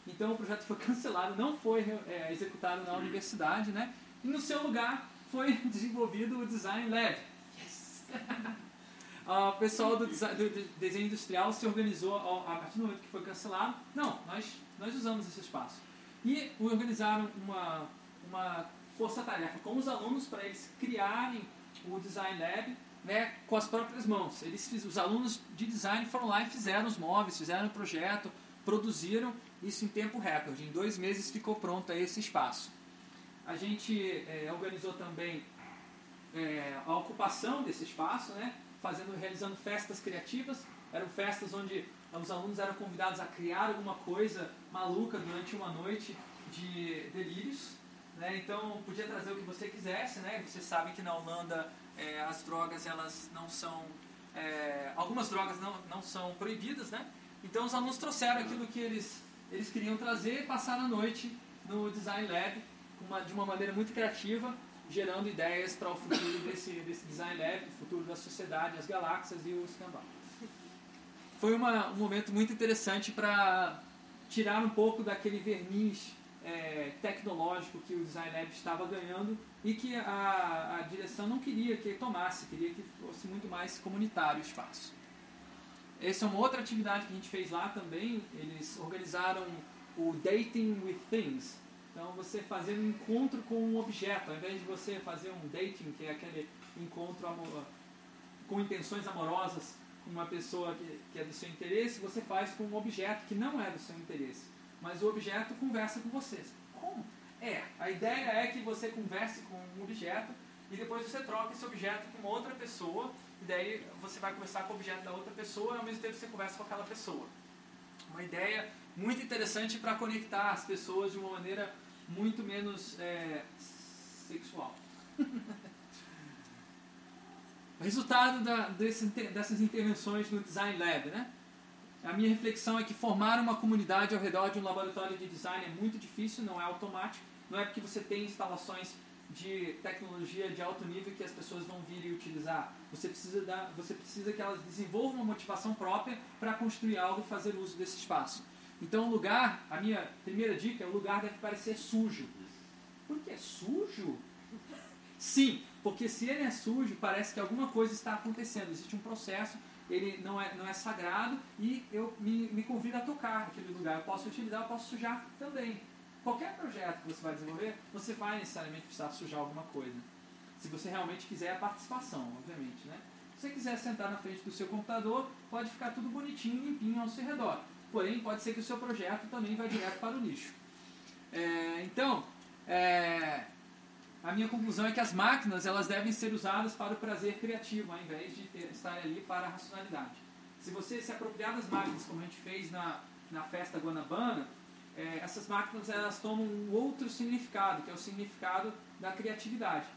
Speaker 1: Então o projeto foi cancelado, não foi é, executado na universidade, né? E no seu lugar foi desenvolvido o Design Lab. Yes! o pessoal do, do, desenho industrial se organizou a partir do momento que foi cancelado. Não, nós, nós usamos esse espaço. E organizaram uma, uma força-tarefa com os alunos para eles criarem o Design Lab né, com as próprias mãos. Eles, os alunos de design foram lá e fizeram os móveis, fizeram o projeto, produziram isso em tempo recorde. Em dois meses ficou pronto esse espaço. A gente é, organizou também é, a ocupação desse espaço, né, fazendo, realizando festas criativas. Eram festas onde os alunos eram convidados a criar alguma coisa maluca durante uma noite de delírios. Né? Então podia trazer o que você quisesse, né? Você sabe que na Holanda é, as drogas elas não são é, algumas drogas não, não são proibidas, né? Então os alunos trouxeram aquilo que eles eles queriam trazer e passaram a noite no Design Lab uma, de uma maneira muito criativa, gerando ideias para o futuro desse, desse Design Lab, o futuro da sociedade, as galáxias e o escambau. Foi uma, um momento muito interessante para tirar um pouco daquele verniz é, tecnológico que o Design Lab estava ganhando e que a, a direção não queria que tomasse, queria que fosse muito mais comunitário o espaço. Essa é uma outra atividade que a gente fez lá também. Eles organizaram o Dating with Things. Então, você fazer um encontro com um objeto, ao invés de você fazer um dating, que é aquele encontro amor, com intenções amorosas com uma pessoa que, que é do seu interesse, você faz com um objeto que não é do seu interesse mas o objeto conversa com vocês. Como? É, a ideia é que você converse com um objeto e depois você troca esse objeto com outra pessoa, e daí você vai conversar com o objeto da outra pessoa e ao mesmo tempo você conversa com aquela pessoa. Uma ideia muito interessante para conectar as pessoas de uma maneira muito menos é, sexual. Resultado da, desse, dessas intervenções no Design Lab, né? A minha reflexão é que formar uma comunidade ao redor de um laboratório de design é muito difícil, não é automático. Não é porque você tem instalações de tecnologia de alto nível que as pessoas vão vir e utilizar. Você precisa, dar, você precisa que elas desenvolvam uma motivação própria para construir algo e fazer uso desse espaço. Então, o lugar, a minha primeira dica é o lugar deve parecer sujo. Por que sujo? Sim, porque se ele é sujo, parece que alguma coisa está acontecendo. Existe um processo ele não é, não é sagrado e eu me, me convido a tocar naquele lugar. Eu posso utilizar, eu posso sujar também. Qualquer projeto que você vai desenvolver, você vai necessariamente precisar sujar alguma coisa. Se você realmente quiser a participação, obviamente. Né? Se você quiser sentar na frente do seu computador, pode ficar tudo bonitinho, limpinho ao seu redor. Porém, pode ser que o seu projeto também vá direto para o lixo. É, então, é, a minha conclusão é que as máquinas elas devem ser usadas para o prazer criativo, ao invés de ter, estar ali para a racionalidade. Se você se apropriar das máquinas, como a gente fez na, na festa Guanabana, é, essas máquinas elas tomam um outro significado, que é o significado da criatividade.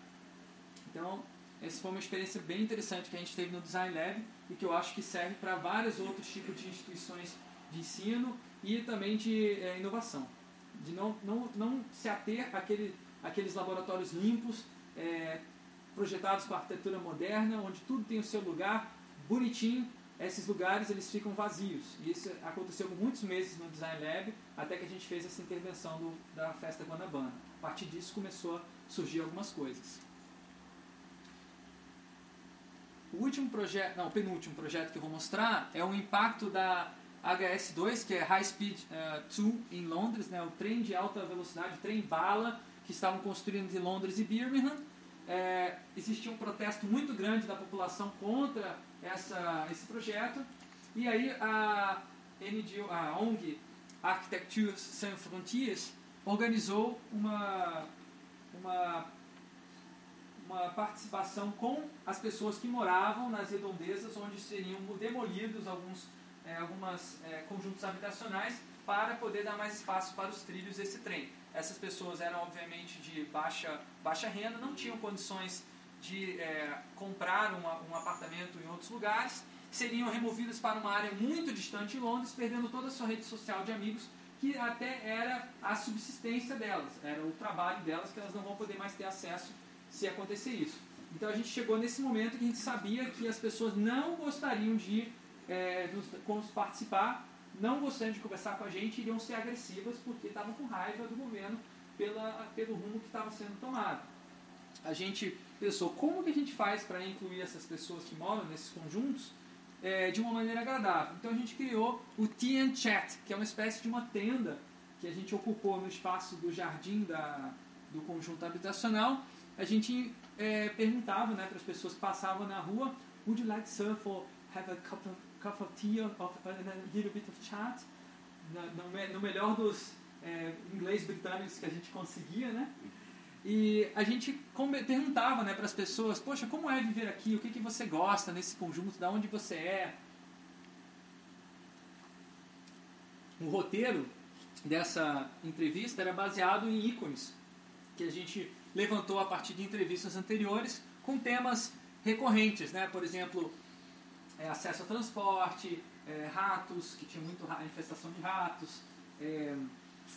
Speaker 1: Então, essa foi uma experiência bem interessante que a gente teve no Design Lab e que eu acho que serve para vários outros tipos de instituições de ensino e também de é, inovação. De não, não, não se ater àquele, àqueles laboratórios limpos, é, projetados com arquitetura moderna, onde tudo tem o seu lugar, bonitinho, esses lugares eles ficam vazios. E isso aconteceu por muitos meses no Design Lab, até que a gente fez essa intervenção do, da festa Guanabana. A partir disso começou a surgir algumas coisas. O último projeto, não, o penúltimo projeto que eu vou mostrar é o impacto da HS2, que é High Speed 2 uh, em Londres, né, o trem de alta velocidade, o trem bala, que estavam construindo entre Londres e Birmingham. É, existia um protesto muito grande da população contra essa, esse projeto, e aí a, NGO, a ONG Architecture Sans Frontières organizou uma, uma uma participação com as pessoas que moravam nas redondezas, onde seriam demolidos alguns é, algumas é, conjuntos habitacionais para poder dar mais espaço para os trilhos desse trem. Essas pessoas eram obviamente de baixa, baixa renda, não tinham condições de é, comprar uma, um apartamento em outros lugares, seriam removidas para uma área muito distante de Londres, perdendo toda a sua rede social de amigos, que até era a subsistência delas, era o trabalho delas, que elas não vão poder mais ter acesso se acontecer isso. Então a gente chegou nesse momento que a gente sabia que as pessoas não gostariam de é, nos, participar, não gostariam de conversar com a gente, iriam ser agressivas porque estavam com raiva do governo pela, pelo rumo que estava sendo tomado. A gente pensou como que a gente faz para incluir essas pessoas que moram nesses conjuntos é, de uma maneira agradável. Então a gente criou o TN Chat, que é uma espécie de uma tenda que a gente ocupou no espaço do jardim da, do conjunto habitacional a gente é, perguntava né, para as pessoas que passavam na rua, would you like surf or have a cup of, cup of tea of, and a little bit of chat? No, no melhor dos é, inglês britânicos que a gente conseguia, né? E a gente perguntava né, para as pessoas, poxa, como é viver aqui? O que, que você gosta nesse conjunto? Da onde você é? O roteiro dessa entrevista era baseado em ícones que a gente levantou a partir de entrevistas anteriores com temas recorrentes, né? por exemplo, é, acesso ao transporte, é, ratos, que tinha muito infestação de ratos, é,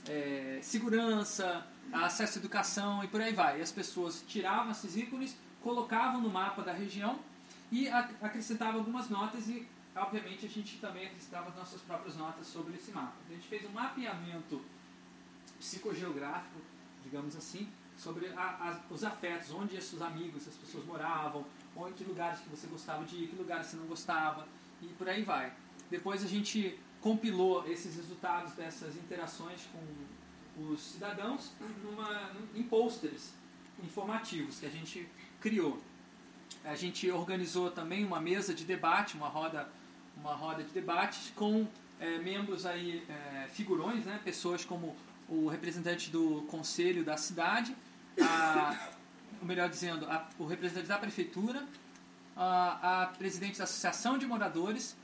Speaker 1: é, segurança, acesso à educação e por aí vai. E as pessoas tiravam esses ícones, colocavam no mapa da região e acrescentavam algumas notas e, obviamente, a gente também acrescentava as nossas próprias notas sobre esse mapa. Então, a gente fez um mapeamento psicogeográfico, digamos assim, sobre a, a, os afetos, onde esses amigos, essas pessoas moravam, onde, que lugares que você gostava de ir, que lugares você não gostava, e por aí vai. Depois a gente compilou esses resultados dessas interações com os cidadãos numa, em pôsteres informativos que a gente criou. A gente organizou também uma mesa de debate, uma roda, uma roda de debates com é, membros aí, é, figurões, né, pessoas como o representante do conselho da cidade, a, ou melhor dizendo, a, o representante da prefeitura, a, a presidente da associação de moradores,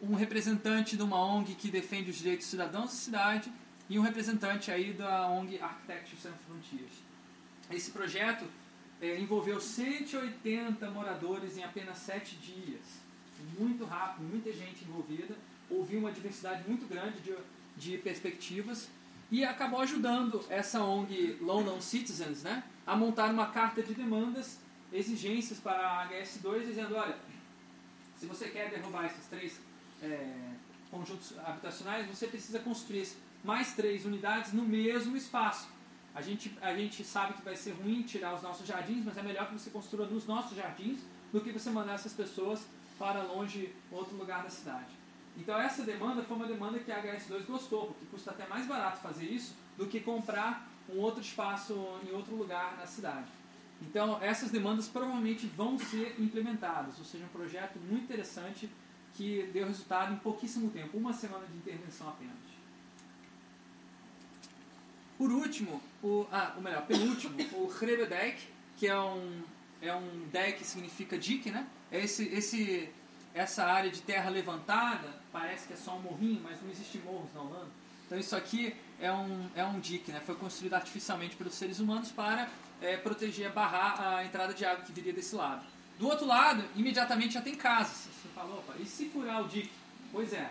Speaker 1: um representante de uma ONG que defende os direitos cidadãos da cidade e um representante aí da ONG Architecture Sans Frontiers. Esse projeto é, envolveu 180 moradores em apenas 7 dias. Muito rápido, muita gente envolvida. Houve uma diversidade muito grande de, de perspectivas e acabou ajudando essa ONG London Citizens né, a montar uma carta de demandas, exigências para a HS2, dizendo, olha, se você quer derrubar esses três é, conjuntos habitacionais, você precisa construir mais três unidades no mesmo espaço. A gente, a gente sabe que vai ser ruim tirar os nossos jardins, mas é melhor que você construa nos nossos jardins do que você mandar essas pessoas para longe, outro lugar da cidade. Então essa demanda foi uma demanda que a HS2 gostou, porque custa até mais barato fazer isso do que comprar um outro espaço em outro lugar na cidade. Então essas demandas provavelmente vão ser implementadas, ou seja, um projeto muito interessante que deu resultado em pouquíssimo tempo, uma semana de intervenção apenas. Por último, o, ah, ou melhor, penúltimo, o Hrebedijk, que é um, é um deck que significa dique, né? É esse, esse essa área de terra levantada, parece que é só um morrinho, mas não existe morros na Holanda. Então isso aqui é um, é um dique, né? foi construído artificialmente pelos seres humanos para é, proteger, barrar a entrada de água que viria desse lado. Do outro lado, imediatamente já tem casas. Você falou, opa, e se furar o dique? Pois é,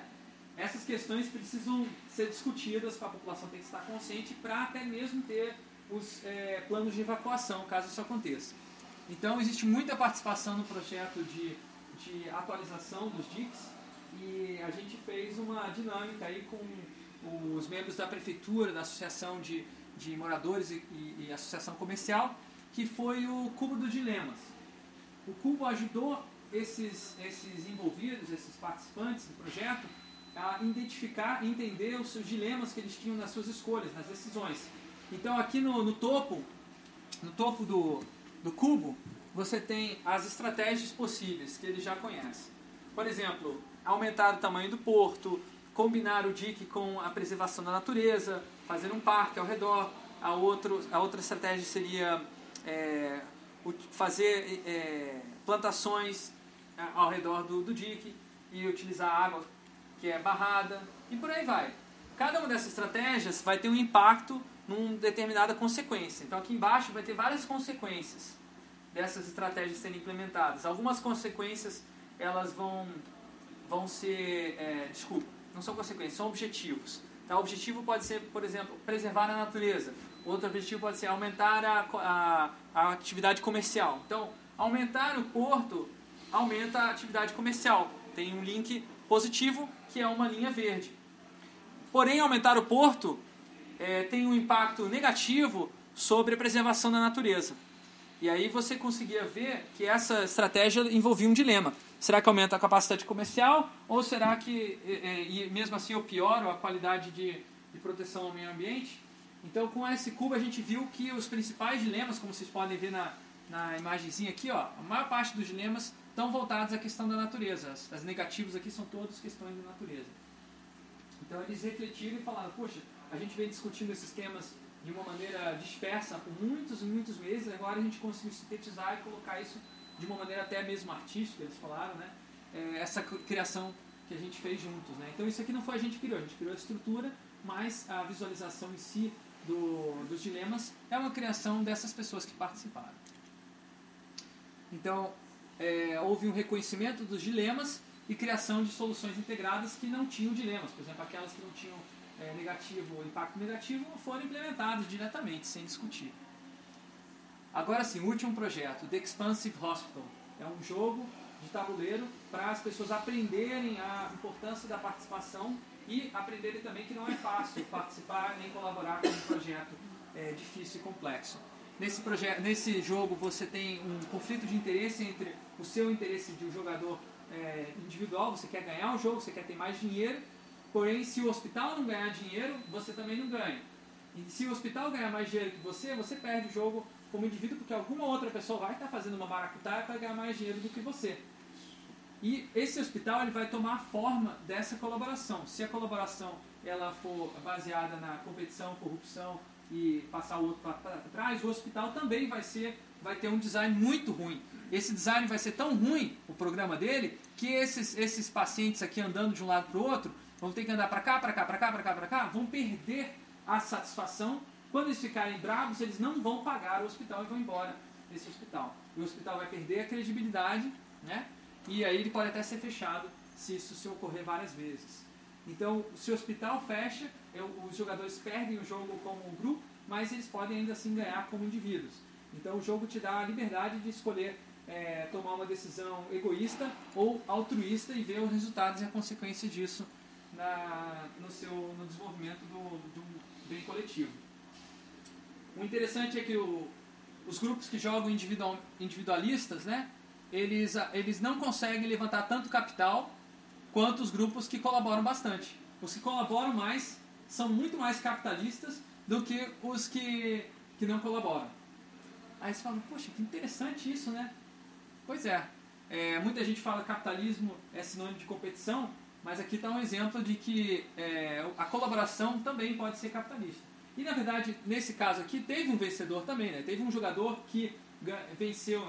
Speaker 1: essas questões precisam ser discutidas, a população tem que estar consciente para até mesmo ter os é, planos de evacuação, caso isso aconteça. Então, existe muita participação no projeto de, de atualização dos DICs e a gente fez uma dinâmica aí com os membros da prefeitura, da associação de, de moradores e, e, e associação comercial, que foi o Cubo dos Dilemas. O Cubo ajudou esses, esses envolvidos, esses participantes do projeto, a identificar e entender os seus dilemas que eles tinham nas suas escolhas, nas decisões. Então aqui no, no topo, no topo do, do cubo, você tem as estratégias possíveis que ele já conhece. Por exemplo, aumentar o tamanho do porto, combinar o dique com a preservação da natureza, fazer um parque ao redor. A, outro, a outra estratégia seria é, fazer é, plantações ao redor do, do dique e utilizar água que é barrada e por aí vai. Cada uma dessas estratégias vai ter um impacto numa determinada consequência. Então aqui embaixo vai ter várias consequências dessas estratégias serem implementadas. Algumas consequências elas vão, vão ser, é, desculpa, não são consequências, são objetivos. Então, o objetivo pode ser, por exemplo, preservar a natureza. Outro objetivo pode ser aumentar a, a, a atividade comercial. Então, aumentar o porto aumenta a atividade comercial. Tem um link positivo que é uma linha verde. Porém, aumentar o porto é, tem um impacto negativo sobre a preservação da natureza. E aí você conseguia ver que essa estratégia envolvia um dilema. Será que aumenta a capacidade comercial ou será que, e, mesmo assim, eu pioro a qualidade de, de proteção ao meio ambiente? Então, com esse cubo, a gente viu que os principais dilemas, como vocês podem ver na, na imagenzinha aqui, ó, a maior parte dos dilemas estão voltados à questão da natureza. As, as negativas aqui são todas questões da natureza. Então, eles refletiram e falaram, poxa, a gente vem discutindo esses temas de uma maneira dispersa por muitos e muitos meses, agora a gente conseguiu sintetizar e colocar isso de uma maneira até mesmo artística, eles falaram, né? É, essa criação que a gente fez juntos, né? Então isso aqui não foi a gente que criou, a gente criou a estrutura, mas a visualização em si do, dos dilemas é uma criação dessas pessoas que participaram. Então, é, houve um reconhecimento dos dilemas e criação de soluções integradas que não tinham dilemas, por exemplo, aquelas que não tinham é, negativo ou impacto negativo foram implementados diretamente, sem discutir. Agora sim, último projeto, The Expansive Hospital. É um jogo de tabuleiro para as pessoas aprenderem a importância da participação e aprenderem também que não é fácil participar nem colaborar com um projeto é, difícil e complexo. Nesse, projeto, nesse jogo você tem um conflito de interesse entre o seu interesse de um jogador é, individual, você quer ganhar o jogo, você quer ter mais dinheiro, Porém, se o hospital não ganhar dinheiro, você também não ganha. E se o hospital ganhar mais dinheiro que você, você perde o jogo como indivíduo, porque alguma outra pessoa vai estar fazendo uma maracutaia para ganhar mais dinheiro do que você. E esse hospital ele vai tomar a forma dessa colaboração. Se a colaboração ela for baseada na competição, corrupção e passar o outro para trás, o hospital também vai ser vai ter um design muito ruim. Esse design vai ser tão ruim, o programa dele, que esses, esses pacientes aqui andando de um lado para o outro, vão ter que andar para cá, para cá, para cá, para cá, para cá, vão perder a satisfação. Quando eles ficarem bravos, eles não vão pagar o hospital e vão embora desse hospital. E o hospital vai perder a credibilidade, né? E aí ele pode até ser fechado se isso se ocorrer várias vezes. Então, se o hospital fecha, os jogadores perdem o jogo como um grupo, mas eles podem ainda assim ganhar como indivíduos. Então, o jogo te dá a liberdade de escolher é, tomar uma decisão egoísta ou altruísta e ver os resultados e a consequência disso na, no, seu, no desenvolvimento do, do bem coletivo. O interessante é que o, os grupos que jogam individual, individualistas, né, eles, eles não conseguem levantar tanto capital quanto os grupos que colaboram bastante. Os que colaboram mais são muito mais capitalistas do que os que, que não colaboram. Aí você fala, poxa, que interessante isso, né? Pois é, é muita gente fala que capitalismo é sinônimo de competição, mas aqui está um exemplo de que é, a colaboração também pode ser capitalista. E na verdade, nesse caso aqui, teve um vencedor também, né? Teve um jogador que venceu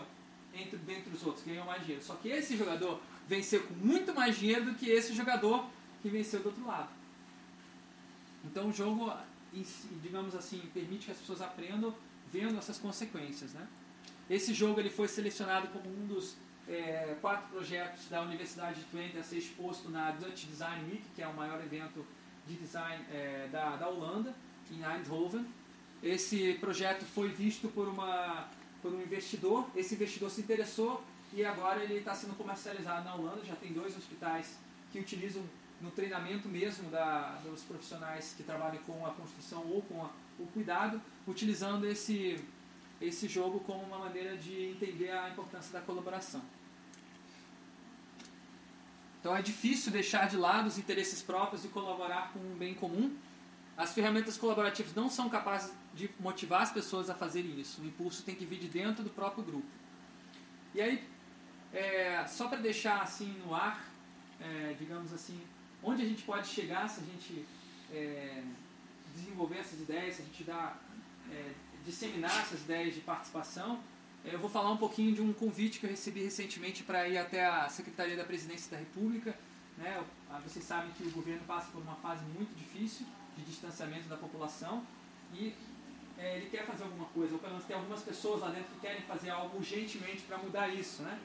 Speaker 1: entre, dentre os outros, ganhou mais dinheiro. Só que esse jogador venceu com muito mais dinheiro do que esse jogador que venceu do outro lado. Então o jogo, digamos assim, permite que as pessoas aprendam vendo essas consequências. Né? Esse jogo ele foi selecionado como um dos é, quatro projetos da Universidade de Twente a ser exposto na Dutch Design Week, que é o maior evento de design é, da, da Holanda, em Eindhoven. Esse projeto foi visto por, uma, por um investidor, esse investidor se interessou e agora ele está sendo comercializado na Holanda, já tem dois hospitais que utilizam no treinamento mesmo da, dos profissionais que trabalham com a construção ou com a, o cuidado, utilizando esse, esse jogo como uma maneira de entender a importância da colaboração. Então é difícil deixar de lado os interesses próprios e colaborar com um bem comum. As ferramentas colaborativas não são capazes de motivar as pessoas a fazerem isso. O impulso tem que vir de dentro do próprio grupo. E aí, é, só para deixar assim no ar, é, digamos assim, onde a gente pode chegar se a gente é, desenvolver essas ideias, se a gente dá, é, disseminar essas ideias de participação. Eu vou falar um pouquinho de um convite que eu recebi recentemente para ir até a Secretaria da Presidência da República. Né? Vocês sabem que o governo passa por uma fase muito difícil de distanciamento da população e é, ele quer fazer alguma coisa, ou pelo menos tem algumas pessoas lá dentro que querem fazer algo urgentemente para mudar isso. Né?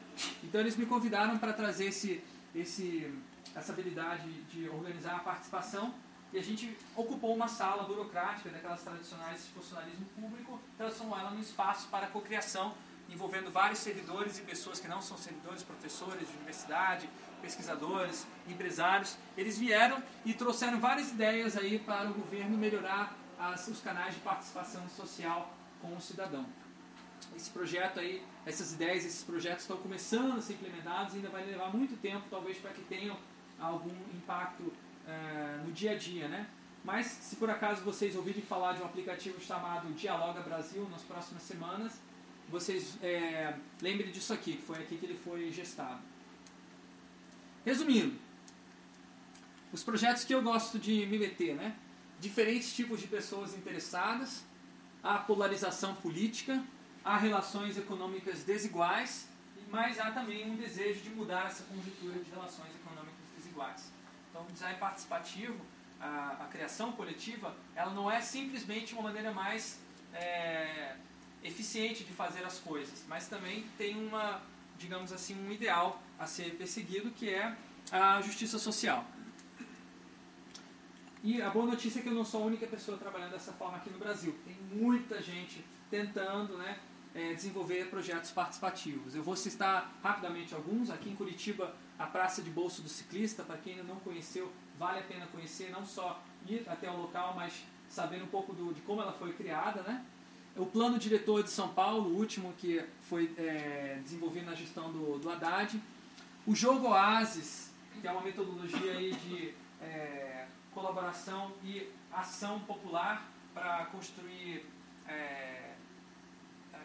Speaker 1: Então eles me convidaram para trazer esse, esse, essa habilidade de organizar a participação e a gente ocupou uma sala burocrática daquelas tradicionais de funcionalismo público, transformou ela num espaço para cocriação, envolvendo vários servidores e pessoas que não são servidores, professores de universidade, pesquisadores, empresários. Eles vieram e trouxeram várias ideias aí para o governo melhorar as, os canais de participação social com o cidadão. Esse projeto aí, essas ideias, esses projetos estão começando a ser implementados, ainda vai levar muito tempo, talvez, para que tenham algum impacto uh, no dia a dia, né? Mas, se por acaso vocês ouvirem falar de um aplicativo chamado Dialoga Brasil nas próximas semanas, vocês é, lembrem disso aqui, que foi aqui que ele foi gestado. Resumindo, os projetos que eu gosto de me meter, né? Diferentes tipos de pessoas interessadas, a polarização política, há relações econômicas desiguais, mas há também um desejo de mudar essa conjuntura de relações econômicas desiguais. Então, o design participativo, a, a criação coletiva, ela não é simplesmente uma maneira mais é, eficiente de fazer as coisas, mas também tem uma, digamos assim, um ideal a ser perseguido que é a justiça social. E a boa notícia é que eu não sou a única pessoa trabalhando dessa forma aqui no Brasil. Tem muita gente tentando né, é, desenvolver projetos participativos. Eu vou citar rapidamente alguns. Aqui em Curitiba, a Praça de Bolso do Ciclista, para quem ainda não conheceu, vale a pena conhecer, não só ir até o local, mas saber um pouco do, de como ela foi criada. Né? O plano diretor de São Paulo, o último que foi é, desenvolvido na gestão do, do Haddad. O jogo Oasis, que é uma metodologia aí de é, colaboração e ação popular para construir é,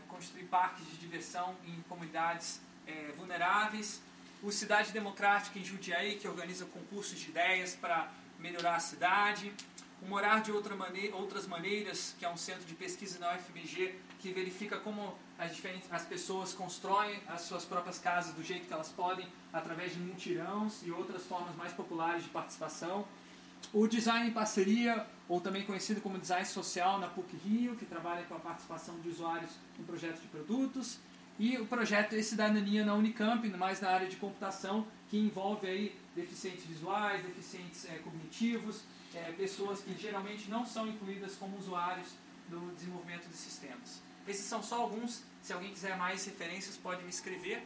Speaker 1: construir parques de diversão em comunidades é, vulneráveis. O Cidade Democrática em Jundiaí, que organiza concursos de ideias para melhorar a cidade. O Morar de Outra maneira, Outras Maneiras, que é um centro de pesquisa na UFMG, que verifica como as, diferentes, as pessoas constroem as suas próprias casas do jeito que elas podem, através de mutirões e outras formas mais populares de participação. O Design em Parceria, ou também conhecido como Design Social na PUC Rio, que trabalha com a participação de usuários em projetos de produtos. E o projeto E Cidadania na Unicamp, mais na área de computação, que envolve aí deficientes visuais, deficientes é, cognitivos, é, pessoas que geralmente não são incluídas como usuários do desenvolvimento de sistemas. Esses são só alguns, se alguém quiser mais referências pode me escrever.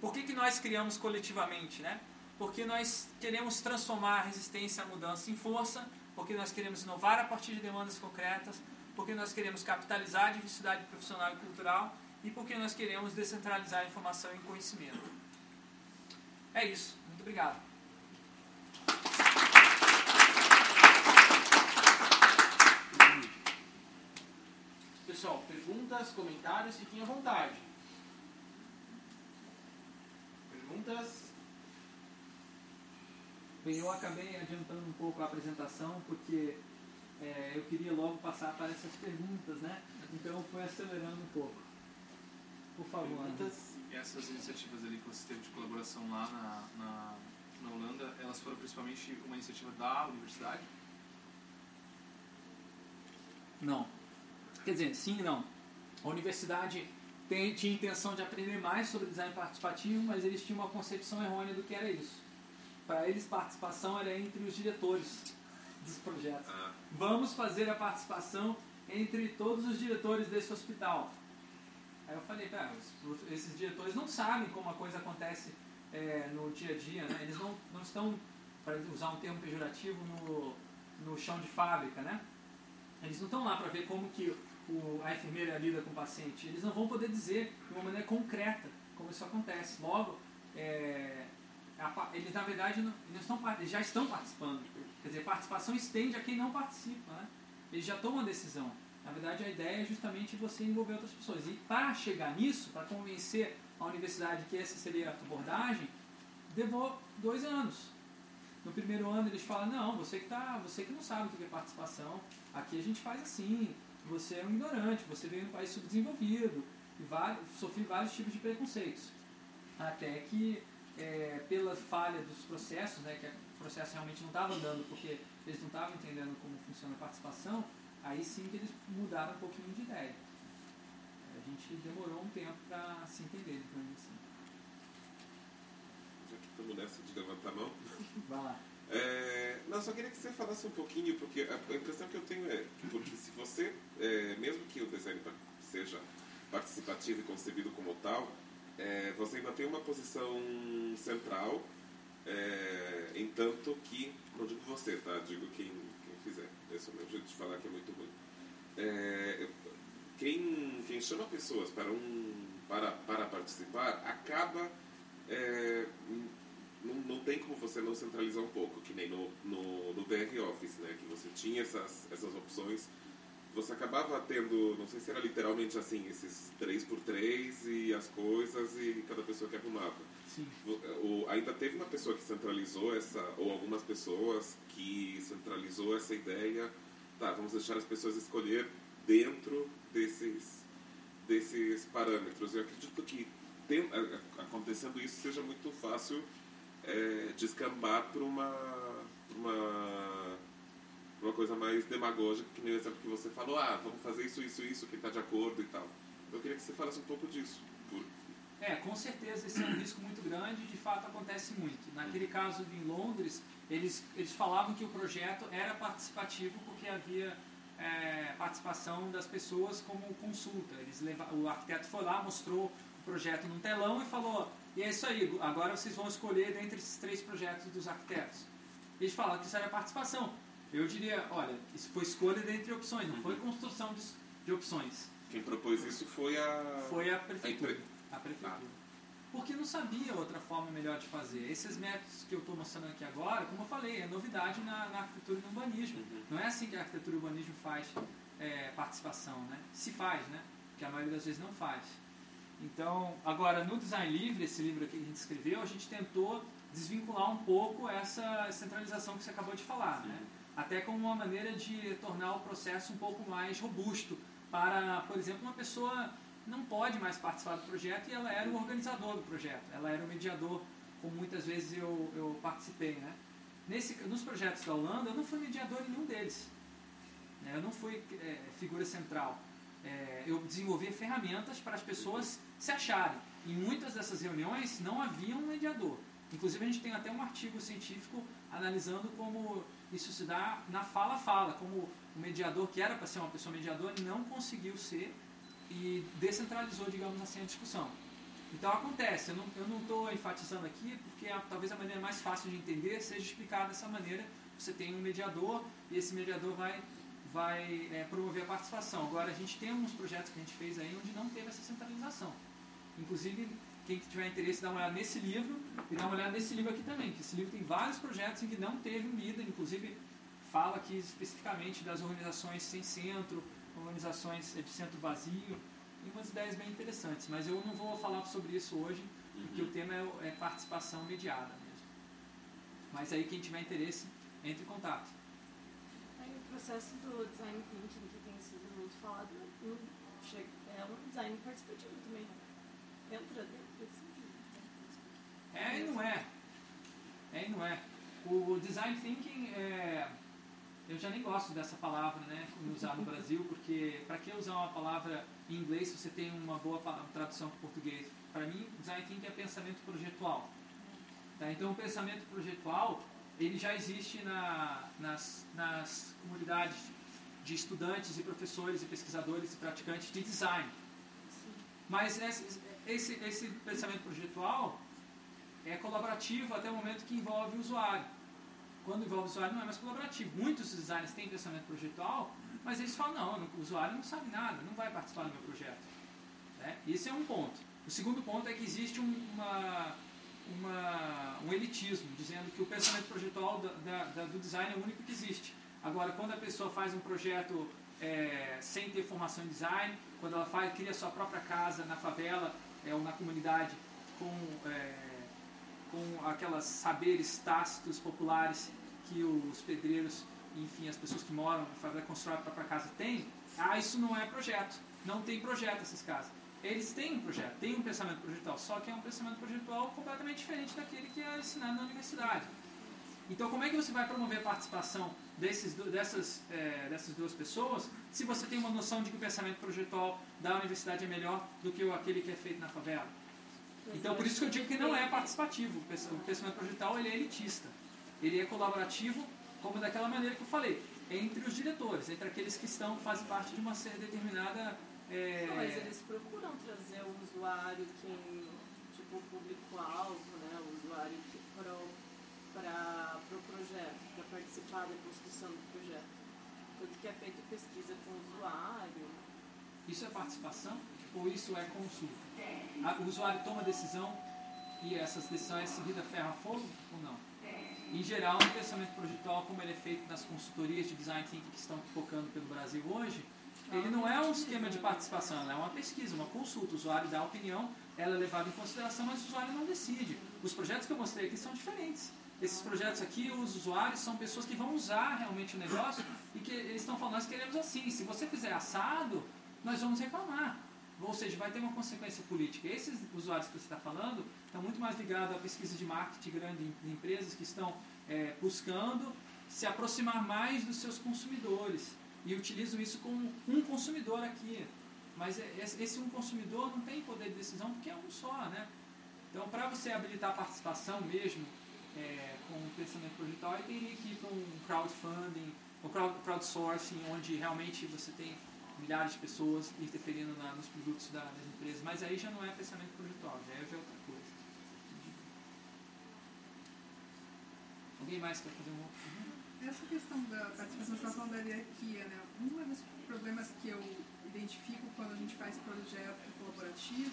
Speaker 1: Por que, que nós criamos coletivamente? Né? Porque nós queremos transformar a resistência à mudança em força, porque nós queremos inovar a partir de demandas concretas, porque nós queremos capitalizar a diversidade profissional e cultural e porque nós queremos descentralizar a informação e conhecimento. É isso. Muito obrigado.
Speaker 6: Pessoal, perguntas, comentários, fiquem à vontade. Perguntas?
Speaker 1: Bem, eu acabei adiantando um pouco a apresentação porque é, eu queria logo passar para essas perguntas, né? Então eu fui acelerando um pouco. Por favor.
Speaker 3: Perguntas? E essas iniciativas ali que você teve de colaboração lá na, na, na Holanda, elas foram principalmente uma iniciativa da universidade?
Speaker 1: Não. Quer dizer, sim e não. A universidade tem, tinha intenção de aprender mais sobre design participativo, mas eles tinham uma concepção errônea do que era isso. Para eles, participação era entre os diretores dos projetos.
Speaker 4: Ah,
Speaker 1: Vamos fazer a participação entre todos os diretores desse hospital. Aí eu falei, cara, esses diretores não sabem como a coisa acontece é, no dia a dia, né? Eles não, não estão, para usar um termo pejorativo, no, no chão de fábrica, né? Eles não estão lá para ver como que o, a enfermeira lida com o paciente. Eles não vão poder dizer de uma maneira concreta como isso acontece. Logo, é, a eles na verdade não, eles, estão, eles já estão participando. Quer dizer, participação estende a quem não participa. Né? Eles já tomam a decisão. Na verdade, a ideia é justamente você envolver outras pessoas. E para chegar nisso, para convencer a universidade que essa seria a abordagem, levou dois anos. No primeiro ano eles falam, não, você que, tá, você que não sabe o que é participação, aqui a gente faz assim, você é um ignorante, você veio de um país subdesenvolvido, e vários, sofri vários tipos de preconceitos. Até que, é, pela falha dos processos, né, que o processo realmente não estava andando porque eles não estavam entendendo como funciona a participação, aí sim que eles mudaram um pouquinho de ideia. A gente demorou um tempo para se entender, digamos assim.
Speaker 4: já que estamos nessa de levantar a mão.
Speaker 1: Vai lá.
Speaker 4: É, não, só queria que você falasse um pouquinho, porque a, impressão que eu tenho é que, porque se você, é, mesmo que o design seja participativo e concebido como tal, é, você ainda tem uma posição central, é, em tanto que, não digo você, tá? Digo quem, quem fizer. Esse é o meu jeito de falar que é muito ruim. É, quem, quem chama pessoas para, um, para, para participar acaba é, não, não tem como você não centralizar um pouco, que nem no, no, no BR Office, né? Que você tinha essas, essas opções. Você acabava tendo, não sei se era literalmente assim, esses 3x3 e as coisas e cada pessoa que arrumava.
Speaker 1: Sim.
Speaker 4: O, ainda teve uma pessoa que centralizou essa, ou algumas pessoas que centralizou essa ideia, tá, vamos deixar as pessoas escolher dentro desses, desses parâmetros. Eu acredito que tem, acontecendo isso seja muito fácil é, descambar para uma, uma, uma coisa mais demagógica, que nem o exemplo que você falou, ah, vamos fazer isso, isso, isso, quem está de acordo e tal. Eu queria que você falasse um pouco disso. Por,
Speaker 1: É, com certeza esse é um risco muito grande e de fato acontece muito. Naquele caso em Londres, eles, eles falavam que o projeto era participativo porque havia é, participação das pessoas como consulta. Eles leva, o arquiteto foi lá, mostrou o projeto num telão e falou: e é isso aí, agora vocês vão escolher dentre esses três projetos dos arquitetos. Eles falaram que isso era participação. Eu diria: olha, isso foi escolha dentre opções, não foi construção de, de opções.
Speaker 4: quem propôs isso foi a.
Speaker 1: Foi a prefeitura.
Speaker 4: empre-
Speaker 1: A prefeitura. Porque não sabia outra forma melhor de fazer. Esses métodos que eu estou mostrando aqui agora, como eu falei, é novidade na, na arquitetura e no urbanismo.
Speaker 4: Uhum.
Speaker 1: Não é assim que a arquitetura e o urbanismo faz é, participação, né? Se faz, né? Que a maioria das vezes não faz. Então, agora, no Design Livre, esse livro aqui que a gente escreveu, a gente tentou desvincular um pouco essa centralização que você acabou de falar, né? Até como uma maneira de tornar o processo um pouco mais robusto para, por exemplo, uma pessoa não pode mais participar do projeto e ela era o organizador do projeto, ela era o mediador, como muitas vezes eu, eu participei, né? Nesse, nos projetos da Holanda, eu não fui mediador em nenhum deles. né? Eu não fui é, figura central. É, eu desenvolvia ferramentas para as pessoas se acharem. Em muitas dessas reuniões não havia um mediador. Inclusive a gente tem até um artigo científico analisando como isso se dá na fala a fala, como o mediador que era para ser uma pessoa mediadora não conseguiu ser e descentralizou, digamos assim, a discussão. Então acontece, eu não estou enfatizando aqui porque a- talvez a maneira mais fácil de entender seja explicar dessa maneira. Você tem um mediador e esse mediador vai, vai é, promover a participação. Agora, a gente tem alguns projetos que a gente fez aí onde não teve essa centralização. Inclusive, quem tiver interesse, dá uma olhada nesse livro e dá uma olhada nesse livro aqui também, que esse livro tem vários projetos em que não teve um líder, inclusive fala aqui especificamente das organizações sem centro, organizações de centro vazio, e umas ideias bem interessantes, mas eu não vou falar sobre isso hoje, porque o tema é, é participação mediada mesmo. Mas aí quem tiver interesse, entre em contato.
Speaker 5: Aí o processo do design thinking que tem sido muito falado é um design participativo também. né? Entra dentro desse né?
Speaker 1: É e não é. É e não é. O design thinking é, eu já nem gosto dessa palavra, né, usar no Brasil, porque para que usar uma palavra em inglês se você tem uma boa tradução para português? Para mim, design thinking é pensamento projetual. Tá? Então, o pensamento projetual ele já existe na, nas, nas comunidades de estudantes e professores e pesquisadores e praticantes de design. Mas esse, esse, esse pensamento projetual é colaborativo até o momento que envolve o usuário. Quando envolve o usuário não é mais colaborativo. Muitos designers têm pensamento projetual, mas eles falam, não, o usuário não sabe nada, não vai participar do meu projeto. Né? Esse é um ponto. O segundo ponto é que existe um- uma, uma- um elitismo, dizendo que o pensamento projetual da- da- do design é o único que existe. Agora, quando a pessoa faz um projeto é, sem ter formação em design, quando ela faz, cria sua própria casa na favela é, ou na comunidade com, é, com aquelas saberes tácitos populares que os pedreiros, enfim, as pessoas que moram na constroem a própria casa têm, ah, isso não é projeto. Não tem projeto essas casas. Eles têm um projeto, têm um pensamento projetual, só que é um pensamento projetual completamente diferente daquele que é ensinado na universidade. Então, como é que você vai promover a participação desses, dessas, eh, dessas duas pessoas se você tem uma noção de que o pensamento projetual da universidade é melhor do que aquele que é feito na favela? Então, por isso que eu digo que não é participativo. O pens- O pensamento projetual ele é elitista. Ele é colaborativo, como daquela maneira que eu falei, entre os diretores, entre aqueles que estão fazem parte de uma determinada. eh,
Speaker 5: Não, mas eles procuram trazer o usuário que, tipo, o público-alvo, né? O usuário para o pro projeto, participar da construção do projeto. Tudo que é feito pesquisa com o usuário.
Speaker 1: Isso é participação ou isso é consulta? A- O usuário toma decisão e essas decisões é seguida ferro a fogo ou não? Em geral, no pensamento projetual, como ele é feito nas consultorias de design thinking que estão focando pelo Brasil hoje, ele não é um esquema de participação, ela é uma pesquisa, uma consulta. O usuário dá a opinião, ela é levada em consideração, mas o usuário não decide. Os projetos que eu mostrei aqui são diferentes. Esses projetos aqui, os usuários são pessoas que vão usar realmente o negócio e que eles estão falando, nós queremos assim, se você fizer assado, nós vamos reclamar. Ou seja, vai ter uma consequência política. Esses usuários que você está falando estão muito mais ligados à pesquisa de marketing grande de empresas que estão é, buscando se aproximar mais dos seus consumidores e utilizam isso como um consumidor aqui. Mas é- esse um consumidor não tem poder de decisão porque é um só, né? Então, para você habilitar a participação mesmo é, com o pensamento projetual, teria que ir para um crowdfunding, um crowd, crowdsourcing, onde realmente você tem milhares de pessoas interferindo na- nos produtos da- das empresas. Mas aí já não é pensamento projetual, já é, já é outra coisa. Alguém mais quer fazer um outro?
Speaker 2: Essa questão da participação, da hierarquia, né? Um dos problemas que eu identifico quando a gente faz projeto colaborativo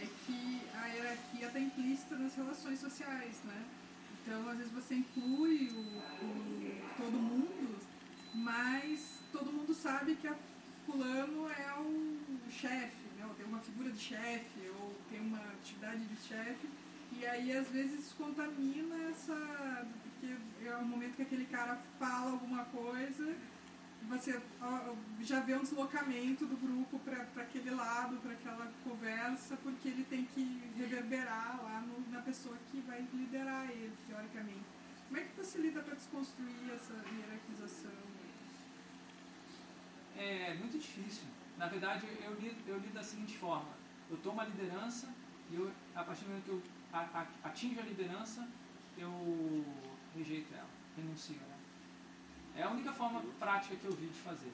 Speaker 2: é que a hierarquia está implícita nas relações sociais, né? Então, às vezes você inclui o, o- todo mundo, mas todo mundo sabe que a fulano é o chefe, né? Tem uma figura de chefe, ou tem uma atividade de chefe, e aí às vezes contamina essa. Porque é o momento que aquele cara fala alguma coisa, você já vê um deslocamento do grupo para aquele lado, para aquela conversa, porque ele tem que reverberar lá no- na pessoa que vai liderar ele, teoricamente. Como é que você lida para desconstruir essa hierarquização?
Speaker 1: É muito difícil. Na verdade, eu lido, eu lido da seguinte forma: eu tomo a liderança e eu, a partir do momento que eu atinjo a liderança, eu rejeito ela, renuncio ela. É a única forma prática que eu vi de fazer.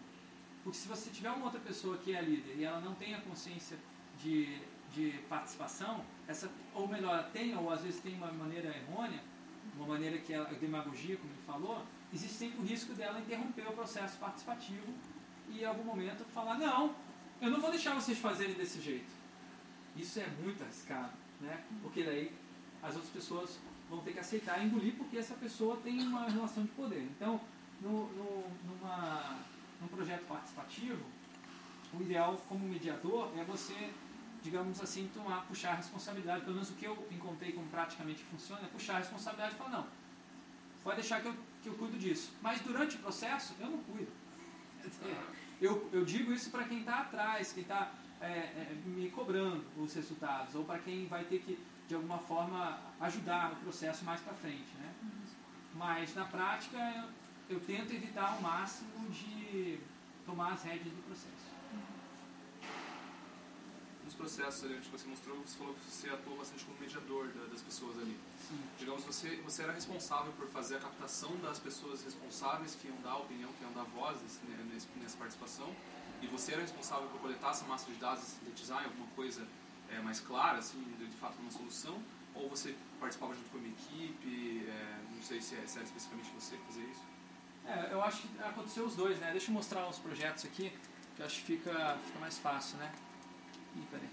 Speaker 1: Porque se você tiver uma outra pessoa que é líder e ela não tem a consciência de, de participação, essa, ou melhor, tem, ou às vezes tem uma maneira errônea, uma maneira que é demagogia, como ele falou, existe sempre o risco dela interromper o processo participativo e em algum momento falar, não, eu não vou deixar vocês fazerem desse jeito. Isso é muito arriscado, né? Porque daí as outras pessoas vão ter que aceitar e engolir porque essa pessoa tem uma relação de poder. Então, no, no, numa, num projeto participativo, o ideal como mediador é você, digamos assim, tomar, puxar a responsabilidade. Pelo menos o que eu encontrei como praticamente funciona é puxar a responsabilidade e falar, não, pode deixar que eu, que eu cuido disso. Mas durante o processo, eu não cuido. Eu, eu digo isso para quem está atrás, quem está é, é, me cobrando os resultados, ou para quem vai ter que, de alguma forma, ajudar o processo mais para frente. Né? Mas, na prática, eu tento evitar ao máximo de tomar as rédeas do processo.
Speaker 3: Nos processos ali que você mostrou, você falou que você atuou bastante como mediador da- das pessoas ali.
Speaker 1: Sim.
Speaker 3: Digamos, você, você era responsável por fazer a captação das pessoas responsáveis que iam dar opinião, que iam dar voz né, nesse- nessa participação, e você era responsável por coletar essa massa de dados e sintetizar em alguma coisa é, mais clara, assim, de, de fato, uma solução, ou você participava junto com uma equipe, é, não sei se, é, se era especificamente você que fazia isso?
Speaker 1: É, eu acho que aconteceu os dois, né? Deixa eu mostrar os projetos aqui, que acho que fica, fica mais fácil, né? Ih, peraí.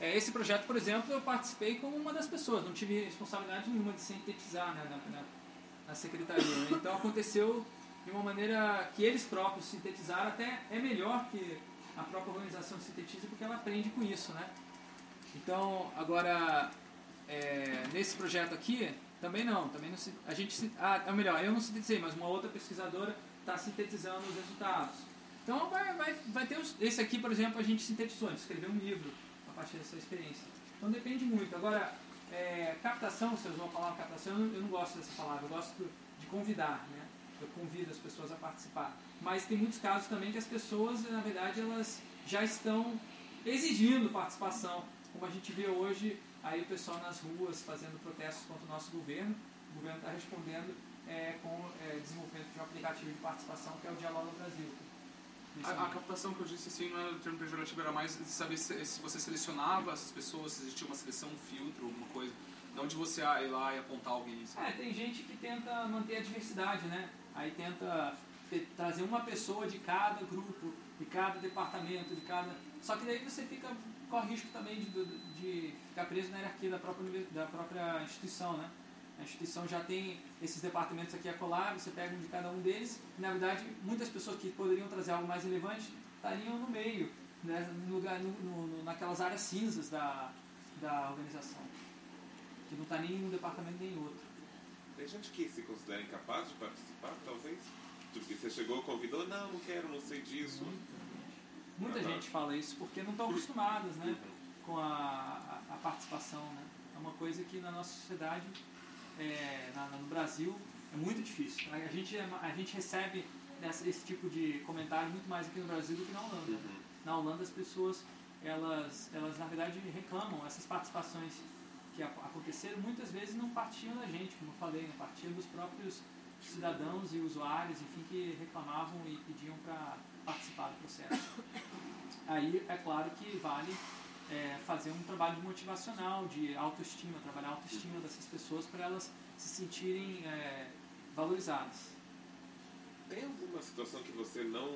Speaker 1: É, esse projeto, por exemplo, eu participei como uma das pessoas, não tive responsabilidade nenhuma de sintetizar né, na, na, na secretaria. né? Então aconteceu de uma maneira que eles próprios sintetizaram, até é melhor que a própria organização sintetize, porque ela aprende com isso, né? Então, agora, é, nesse projeto aqui, também não, também não se, a gente, ah, é melhor, eu não sintetizei, mas uma outra pesquisadora está sintetizando os resultados. Então vai, vai, vai ter os, esse aqui, por exemplo, a gente sintetizou, a gente escreveu um livro a partir dessa experiência. Então depende muito. Agora, é, captação, você usou a palavra captação, eu não, eu não gosto dessa palavra, eu gosto de convidar, né? Eu convido as pessoas a participar. Mas tem muitos casos também que as pessoas, na verdade, elas já estão exigindo participação, como a gente vê hoje aí o pessoal nas ruas fazendo protestos contra o nosso governo. O governo está respondendo é, com é, desenvolvimento de um aplicativo de participação que é o Dialogo Brasil.
Speaker 3: A, a captação que eu disse, assim, não era o termo pejorativo, era mais de saber se, se você selecionava essas pessoas, se existia uma seleção, um filtro, alguma coisa. Não de você ir lá e apontar alguém. sabe?
Speaker 1: É, tem gente que tenta manter a diversidade, né? Aí tenta te- trazer uma pessoa de cada grupo, de cada departamento, de cada. Só que daí você fica corre risco também de, de- de ficar preso na hierarquia da própria, da própria instituição, né? A instituição já tem esses departamentos aqui a colar, você pega um de cada um deles, e na verdade muitas pessoas que poderiam trazer algo mais relevante estariam no meio, né? no lugar, no, no- naquelas áreas cinzas da, da organização, que não está nem em um departamento nem em outro.
Speaker 4: Tem gente que se considera incapaz de participar, talvez? Tipo, que você chegou, convidou, não, não quero, não sei disso.
Speaker 1: Muita
Speaker 4: Ah, tá.
Speaker 1: gente fala isso porque não estão acostumadas né, com a, a, a participação. Né? É uma coisa que na nossa sociedade, é, na- no Brasil, é muito difícil. A gente, é a gente recebe essa- esse tipo de comentário muito mais aqui no Brasil do que na Holanda.
Speaker 4: Uhum.
Speaker 1: Na Holanda as pessoas, elas, elas na verdade reclamam essas participações que aconteceram, muitas vezes não partiam da gente, como eu falei, né? partiam dos próprios cidadãos e usuários, enfim, que reclamavam e pediam para participar do processo. Aí é claro que vale é, fazer um trabalho motivacional, de autoestima, trabalhar a autoestima dessas pessoas para elas se sentirem é, valorizadas.
Speaker 4: Tem alguma situação que você não,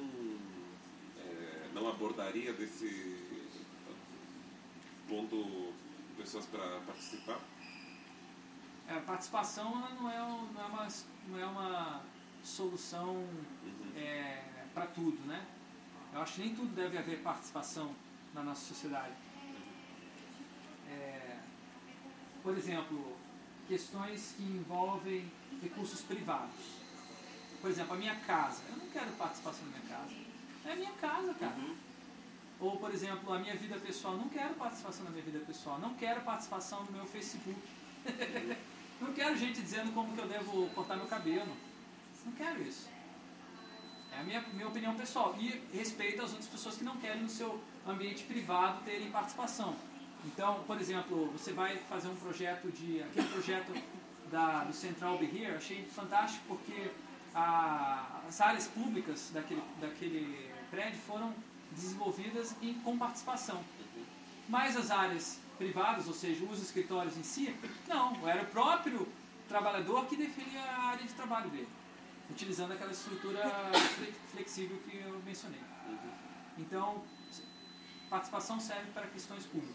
Speaker 4: é, não abordaria desse pondo pessoas para participar?
Speaker 1: É, a participação ela não, é, não, é uma, não é uma solução
Speaker 4: Uhum.
Speaker 1: para tudo, né? Eu acho que nem tudo deve haver participação na nossa sociedade. É, por exemplo, questões que envolvem recursos privados. Por exemplo, a minha casa. Eu não quero participação na minha casa. É a minha casa, cara.
Speaker 4: Uhum.
Speaker 1: Ou, por exemplo, a minha vida pessoal. Não quero participação na minha vida pessoal. Não quero participação no meu Facebook. não quero gente dizendo como que eu devo cortar meu cabelo. Não quero isso. É a minha, minha opinião pessoal. E respeito às outras pessoas que não querem no seu ambiente privado terem participação. Então, por exemplo, você vai fazer um projeto de. aquele projeto da, do Central Be Here, achei fantástico porque a- as áreas públicas daquele, daquele prédio foram desenvolvidas em, com participação. Mas as áreas privadas, ou seja, os escritórios em si, não, era o próprio trabalhador que definia a área de trabalho dele, utilizando aquela estrutura fle- flexível que eu mencionei. Então, participação serve para questões públicas.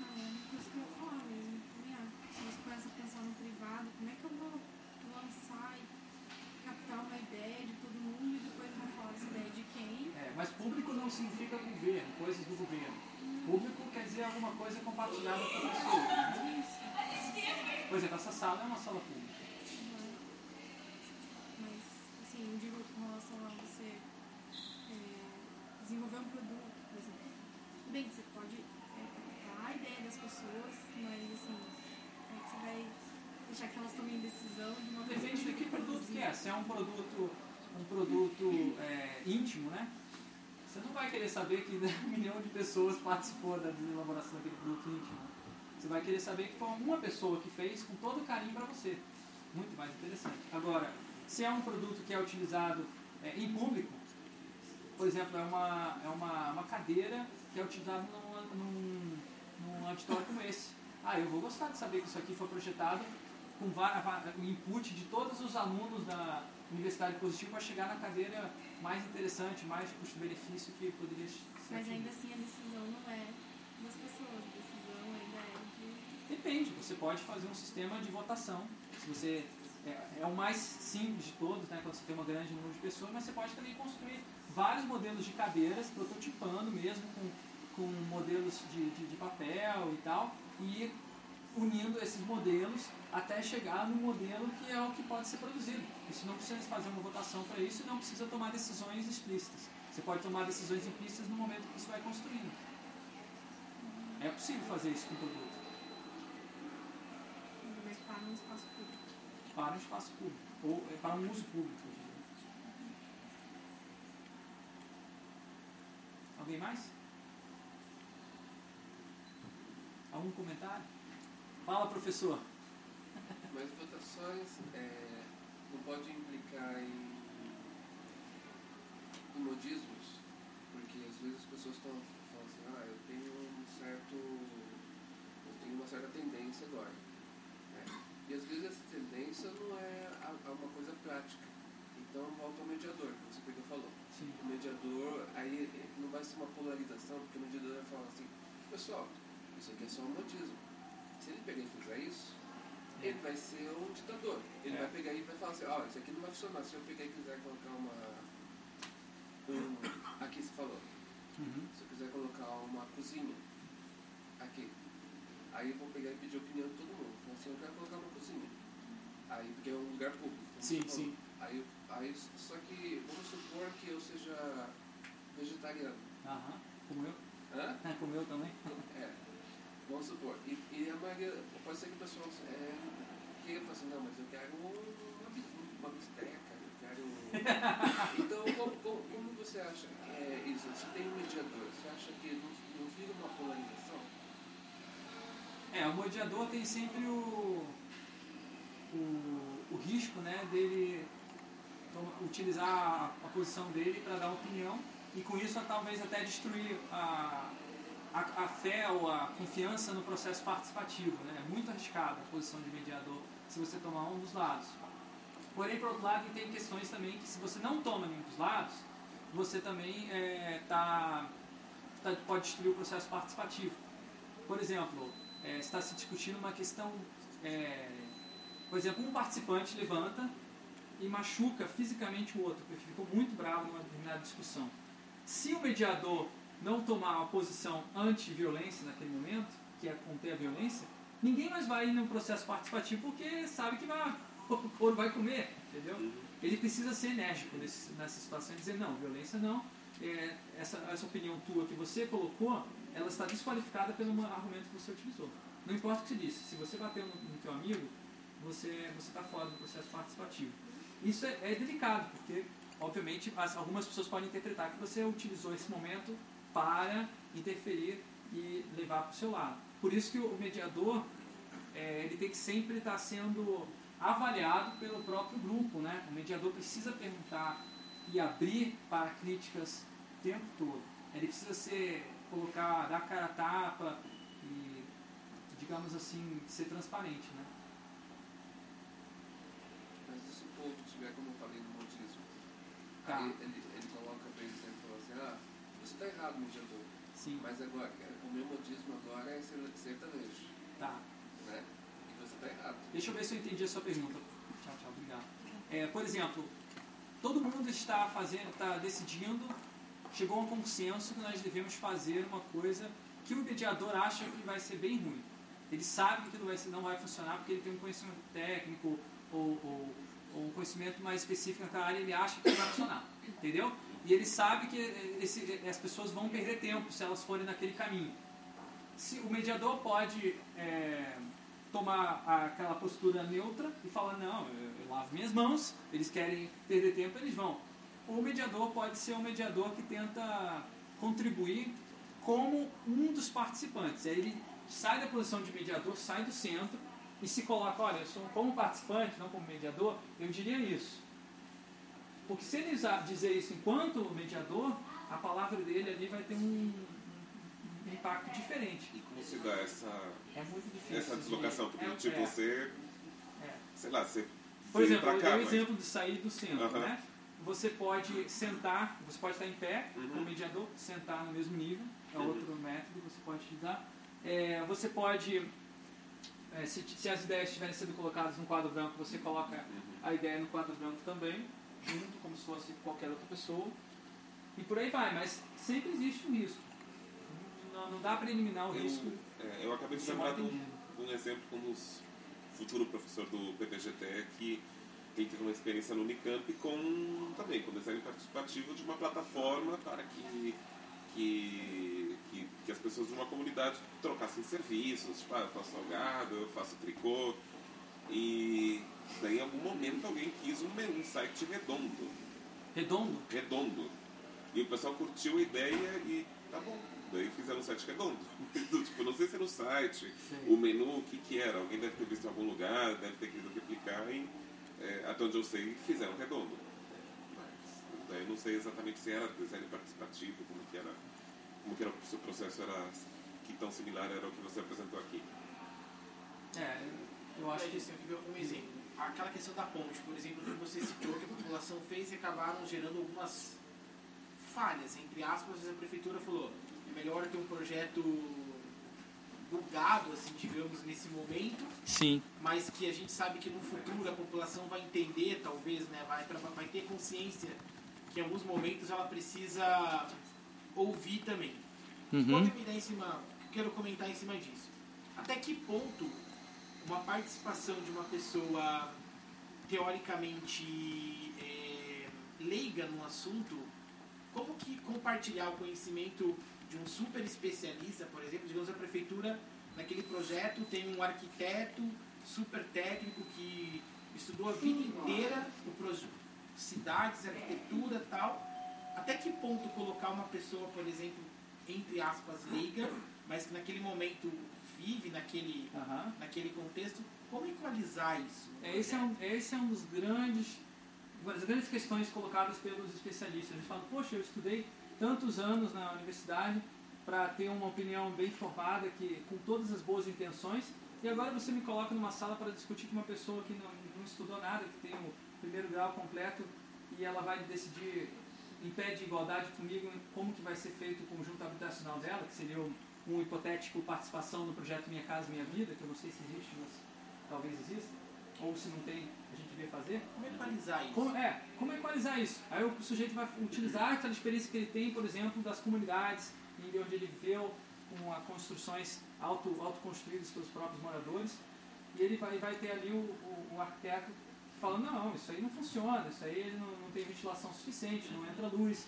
Speaker 7: Ah, é uma coisa que eu ia falar mesmo. Também acho. Se você começa a pensar no privado, como é que eu vou lançar e captar uma ideia de todo mundo e depois vou falar essa ideia de quem?
Speaker 1: É, mas público não significa governo, coisas do governo. Público quer dizer alguma coisa compartilhada com a pessoa. né? Por exemplo, essa sala é uma sala pública.
Speaker 7: Mas, assim, eu digo com relação a você é, desenvolver um produto, por exemplo. Bem você pode é, a ideia das pessoas, mas, assim, como é que você vai deixar que elas tomem decisão de uma coisa
Speaker 1: Depende do que produto que é. Se é um produto, um produto é, íntimo, né? Você não vai querer saber que um milhão de pessoas participou da elaboração daquele produto né? Você vai querer saber que foi uma pessoa que fez com todo carinho para você. Muito mais interessante. Agora, se é um produto que é utilizado é, em público, por exemplo, é uma, é uma, uma cadeira que é utilizada num, num, num auditório como esse. Ah, eu vou gostar de saber que isso aqui foi projetado com o input de todos os alunos da Universidade Positivo para chegar na cadeira mais interessante, mais custo-benefício que poderia ser.
Speaker 7: Mas ainda assim a decisão não é das pessoas, a decisão ainda é de.
Speaker 1: Depende, você pode fazer um sistema de votação. Se você é, é o mais simples de todos, né, quando você tem uma grande número de pessoas, mas você pode também construir vários modelos de cadeiras, prototipando mesmo com, com modelos de, de, de papel e tal, e unindo esses modelos até chegar no modelo que é o que pode ser produzido. Isso não precisa fazer uma votação para isso e não precisa tomar decisões explícitas. Você pode tomar decisões implícitas no momento que você vai construindo. É possível fazer isso com o produto.
Speaker 7: Mas para um espaço público.
Speaker 1: para um espaço público, ou é para um uso público. Alguém mais? Algum comentário? Fala, professor.
Speaker 8: Mas votações é, não pode implicar em, em modismos, porque às vezes as pessoas estão falando assim, ah, eu tenho um certo. eu tenho uma certa tendência agora. né? E às vezes essa tendência não é a, a uma coisa prática. Então volta ao mediador, que você pegou falou.
Speaker 1: Sim.
Speaker 8: O mediador, aí não vai ser uma polarização, porque o mediador vai falar assim, pessoal, isso aqui é só um modismo. Se ele pegar e fizer isso, ele vai ser um ditador. Ele
Speaker 1: É.
Speaker 8: vai pegar e vai falar assim, ó, isso aqui não vai funcionar. Se eu pegar e quiser colocar uma. Um, aqui você falou,
Speaker 1: Uhum.
Speaker 8: se eu quiser colocar uma cozinha aqui, aí eu vou pegar e pedir opinião de todo mundo. Falar assim, eu quero colocar uma cozinha. Aí porque é um lugar público.
Speaker 1: Sim, sim.
Speaker 8: Aí, aí, só que vamos supor que eu seja vegetariano.
Speaker 1: Aham. Como eu?
Speaker 8: Hã?
Speaker 1: É, como eu também.
Speaker 8: É, vamos supor. E, e a maioria, pode ser que o pessoal é, queira falar assim, não, mas eu quero uma, uma bisteca, eu quero... então, como, como, como você acha que é isso? Se tem um mediador, você acha que não, não vira uma polarização?
Speaker 1: É, o mediador tem sempre o, o, o risco né, dele toma- utilizar a posição dele para dar opinião e com isso talvez até destruir a, a, a fé ou a confiança no processo participativo. Né? É muito arriscado a posição de mediador se você tomar um dos lados. Porém, por outro lado, tem questões também que se você não toma nenhum dos lados, você também é, tá, tá- pode destruir o processo participativo. Por exemplo, é, está se discutindo uma questão, é, por exemplo, um participante levanta e machuca fisicamente o outro, porque ficou muito bravo numa determinada discussão. Se o mediador não tomar uma posição anti-violência naquele momento, que é conter a violência, ninguém mais vai ir no processo participativo porque sabe que vai, o couro vai comer, entendeu? Ele precisa ser enérgico nesse, nessa situação e dizer, não, violência não, é, essa, essa opinião tua que você colocou, ela está desqualificada pelo argumento que você utilizou. Não importa o que você disse, se você bateu no, no teu amigo, você está fora do processo participativo. Isso é, é delicado, porque, obviamente, as- algumas pessoas podem interpretar que você utilizou esse momento para interferir e levar para o seu lado. Por isso que o mediador, é, ele tem que sempre estar sendo avaliado pelo próprio grupo, né? O mediador precisa perguntar e abrir para críticas o tempo todo. Ele precisa ser, colocar, dar cara a tapa e, digamos assim, ser transparente, né?
Speaker 8: Mas e se o povo tiver, como eu falei, no modismo?
Speaker 1: Tá.
Speaker 8: Ele, ele coloca para ele e fala assim, você está errado, mediador.
Speaker 1: Sim,
Speaker 8: Mas agora, o meu modismo agora é ser- sertanejo,
Speaker 1: tá.
Speaker 8: né? E você está errado.
Speaker 1: Deixa eu ver se eu entendi a sua pergunta. Tchau, tchau, obrigado. É, por exemplo, todo mundo está fazendo, está decidindo, chegou a um consenso que nós devemos fazer uma coisa que o mediador acha que vai ser bem ruim. Ele sabe que aquilo vai não vai funcionar porque ele tem um conhecimento técnico ou, ou- ou um conhecimento mais específico naquela área, ele acha que vai funcionar. Entendeu? E ele sabe que esse- as pessoas vão perder tempo se elas forem naquele caminho. Se o mediador pode é, tomar aquela postura neutra e falar, não, eu, eu lavo minhas mãos, eles querem perder tempo, eles vão. O mediador pode ser um mediador que tenta contribuir como um dos participantes. Aí ele sai da posição de mediador, sai do centro e se coloca, olha, eu sou como participante, não como mediador, eu diria isso. Porque se ele dizer isso enquanto mediador, a palavra dele ali vai ter um, um impacto diferente.
Speaker 4: E como se dá essa,
Speaker 1: É muito difícil.
Speaker 4: essa
Speaker 1: de-
Speaker 4: deslocação? Porque,
Speaker 1: é-
Speaker 4: tipo,
Speaker 1: é.
Speaker 4: você,
Speaker 1: É.
Speaker 4: sei lá, você
Speaker 1: Por exemplo, eu
Speaker 4: cá,
Speaker 1: dei o
Speaker 4: mas-
Speaker 1: exemplo de sair do centro,
Speaker 4: Aham.
Speaker 1: né? Você pode sentar, você pode estar em pé,
Speaker 4: Uhum.
Speaker 1: como mediador, sentar no mesmo nível, é
Speaker 4: Uhum.
Speaker 1: outro método que você pode utilizar. É, você pode, é, se, se as ideias estiverem sendo colocadas no quadro branco, você coloca
Speaker 4: Uhum.
Speaker 1: a ideia no quadro branco também, junto, como se fosse qualquer outra pessoa. E por aí vai, mas sempre existe um risco. Não, não dá para eliminar o risco.
Speaker 4: Eu, é, eu acabei de
Speaker 1: ser
Speaker 4: lembrar de um, de um exemplo como os futuro professor do PPGT que ele teve uma experiência no Unicamp com também com design participativo de uma plataforma para que que, que, que as pessoas de uma comunidade trocassem serviços, tipo, ah, eu faço salgado, eu faço tricô e daí em algum momento alguém quis um, um site redondo
Speaker 1: Redondo?
Speaker 4: redondo. E o pessoal curtiu a ideia e tá bom. Daí fizeram um site redondo. tipo, não sei se era o site, o menu, o que que era. Alguém deve ter visto em algum lugar, deve ter querido replicar e, é, até onde eu sei, fizeram redondo. Mas daí não sei exatamente se era design participativo, como que era, como que era o processo era que tão similar era o que você apresentou aqui.
Speaker 1: É, eu acho que
Speaker 6: eu um exemplo. Aquela questão da ponte, por exemplo, que você citou que a população fez e acabaram gerando algumas falhas, entre aspas, a prefeitura falou, é melhor ter um projeto bugado, assim, digamos, nesse momento,
Speaker 1: Sim.
Speaker 6: mas que a gente sabe que no futuro a população vai entender, talvez, né, vai, vai ter consciência que em alguns momentos ela precisa ouvir também. É a minha ideia em cima, quero comentar em cima disso? Até que ponto uma participação de uma pessoa teoricamente é, leiga no assunto, como que compartilhar o conhecimento de um super especialista, por exemplo, digamos a prefeitura naquele projeto tem um arquiteto super técnico que estudou a vida inteira o proje- cidades, arquitetura tal. Até que ponto colocar uma pessoa, por exemplo, entre aspas, leiga, mas que naquele momento vive naquele,
Speaker 1: Aham.
Speaker 6: naquele contexto, como equalizar isso? no
Speaker 1: Esse é, um, esse é um dos grandes, uma das grandes questões colocadas pelos especialistas. Eles falam, poxa, eu estudei tantos anos na universidade para ter uma opinião bem formada, que, com todas as boas intenções, e agora você me coloca numa sala para discutir com uma pessoa que não, não estudou nada, que tem o primeiro grau completo, e ela vai decidir em pé de igualdade comigo como que vai ser feito o conjunto habitacional dela, que seria um, um hipotético participação no projeto Minha Casa Minha Vida, que eu não sei se existe, mas talvez exista, ou se não tem, a gente vê fazer.
Speaker 6: Como equalizar isso?
Speaker 1: Como, é, como equalizar isso? Aí o sujeito vai utilizar aquela experiência que ele tem, por exemplo, das comunidades, em onde ele viveu com a construções auto, autoconstruídas pelos próprios moradores, e ele vai, vai ter ali o, o, o arquiteto falando, não, isso aí não funciona, isso aí não, não tem ventilação suficiente, não entra luz.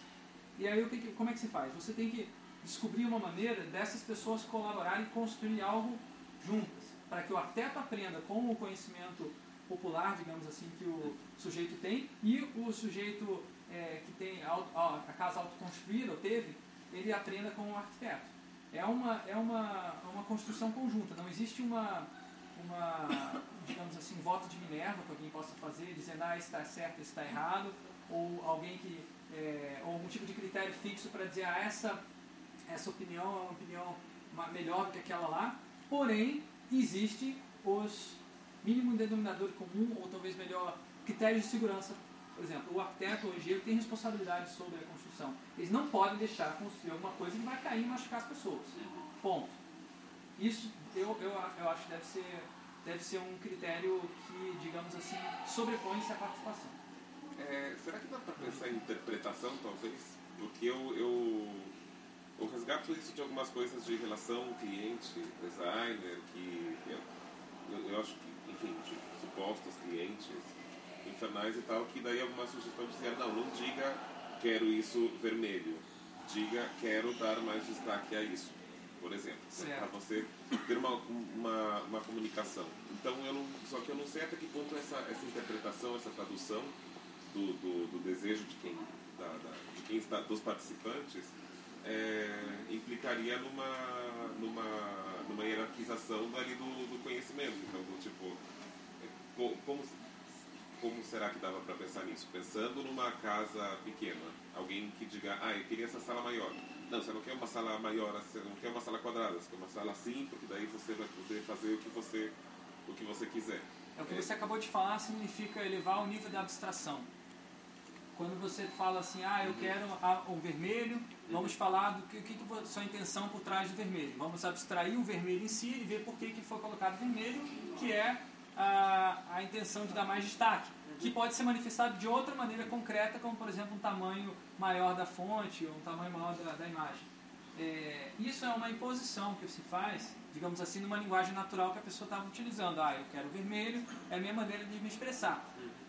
Speaker 1: E aí o que que- como é que se faz? Você tem que descobrir uma maneira dessas pessoas colaborarem e construir algo juntas, para que o arquiteto aprenda com o conhecimento popular, digamos assim, que o sujeito tem, e o sujeito é, que tem auto- a casa autoconstruída, ou teve, ele aprenda com o arquiteto. É uma, é uma, uma construção conjunta, não existe uma, uma, digamos assim, voto de Minerva que alguém possa fazer, dizendo, ah, está certo, está errado, ou alguém que, é, ou algum tipo de critério fixo para dizer, ah, essa, essa opinião é uma opinião melhor que aquela lá, porém, existe os mínimo denominador comum, ou talvez melhor, critérios de segurança. Por exemplo, o arquiteto hoje ele tem responsabilidade sobre a construção. Eles não podem deixar construir alguma coisa que vai cair e machucar as pessoas. Ponto. Isso eu, eu, eu acho que deve ser, deve ser um critério que, digamos assim, sobrepõe-se à participação.
Speaker 4: É, será que dá para pensar em interpretação, talvez? Porque eu, eu, eu resgato isso de algumas coisas de relação cliente-designer, que eu, eu, eu acho que, enfim, de supostos clientes infernais e tal, que daí alguma sugestão dizia, não, não diga quero isso vermelho, diga quero dar mais destaque a isso. por exemplo,
Speaker 1: Certo.
Speaker 4: para você ter uma, uma, uma comunicação. Então, eu não, só que eu não sei até que ponto essa, essa interpretação, essa tradução do, do, do desejo de quem, da, da- de quem está, dos participantes é, implicaria numa, numa, numa hierarquização ali do, do conhecimento. Então, do tipo, é, co- como, como será que dava para pensar nisso? Pensando numa casa pequena, alguém que diga, ah, eu queria essa sala maior. Não, você não quer uma sala maior, você não quer uma sala quadrada, você quer uma sala assim, porque daí você vai poder fazer o que você, o que você quiser.
Speaker 1: É o que você acabou de falar significa elevar o nível de abstração. Quando você fala assim, ah, eu quero o vermelho, vamos falar do que, que, que sua intenção por trás do vermelho. Vamos abstrair o vermelho em si e ver por que, que foi colocado vermelho, que é a, a intenção de dar mais destaque. Que pode ser manifestado de outra maneira concreta, como por exemplo um tamanho maior da fonte ou um tamanho maior da, da imagem. É, isso é uma imposição que se faz, digamos assim, numa linguagem natural que a pessoa estava utilizando. Ah, eu quero vermelho, é a minha maneira de me expressar.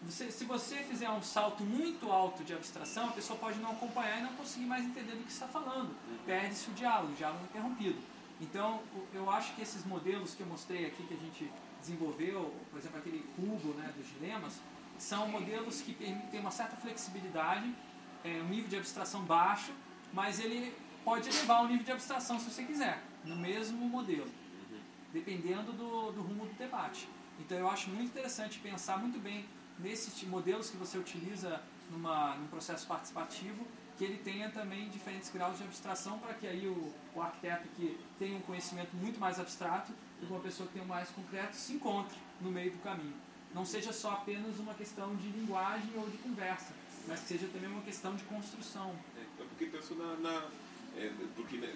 Speaker 1: Você- se você fizer um salto muito alto de abstração, a pessoa pode não acompanhar e não conseguir mais entender do que está falando. Perde-se o diálogo, o diálogo é interrompido. Então, eu acho que esses modelos que eu mostrei aqui, que a gente desenvolveu, por exemplo, aquele cubo né, dos dilemas, são modelos que permitem uma certa flexibilidade, é, um nível de abstração baixo, mas ele pode elevar o nível de abstração se você quiser, no mesmo modelo, dependendo do, do rumo do debate. Então eu acho muito interessante pensar muito bem nesses modelos que você utiliza numa, num processo participativo, que ele tenha também diferentes graus de abstração para que aí o, o arquiteto que tem um conhecimento muito mais abstrato e uma pessoa que tem um mais concreto se encontre no meio do caminho. Não seja só apenas uma questão de linguagem ou de conversa, mas que seja também uma questão de construção.
Speaker 4: É, é porque penso na, na- é,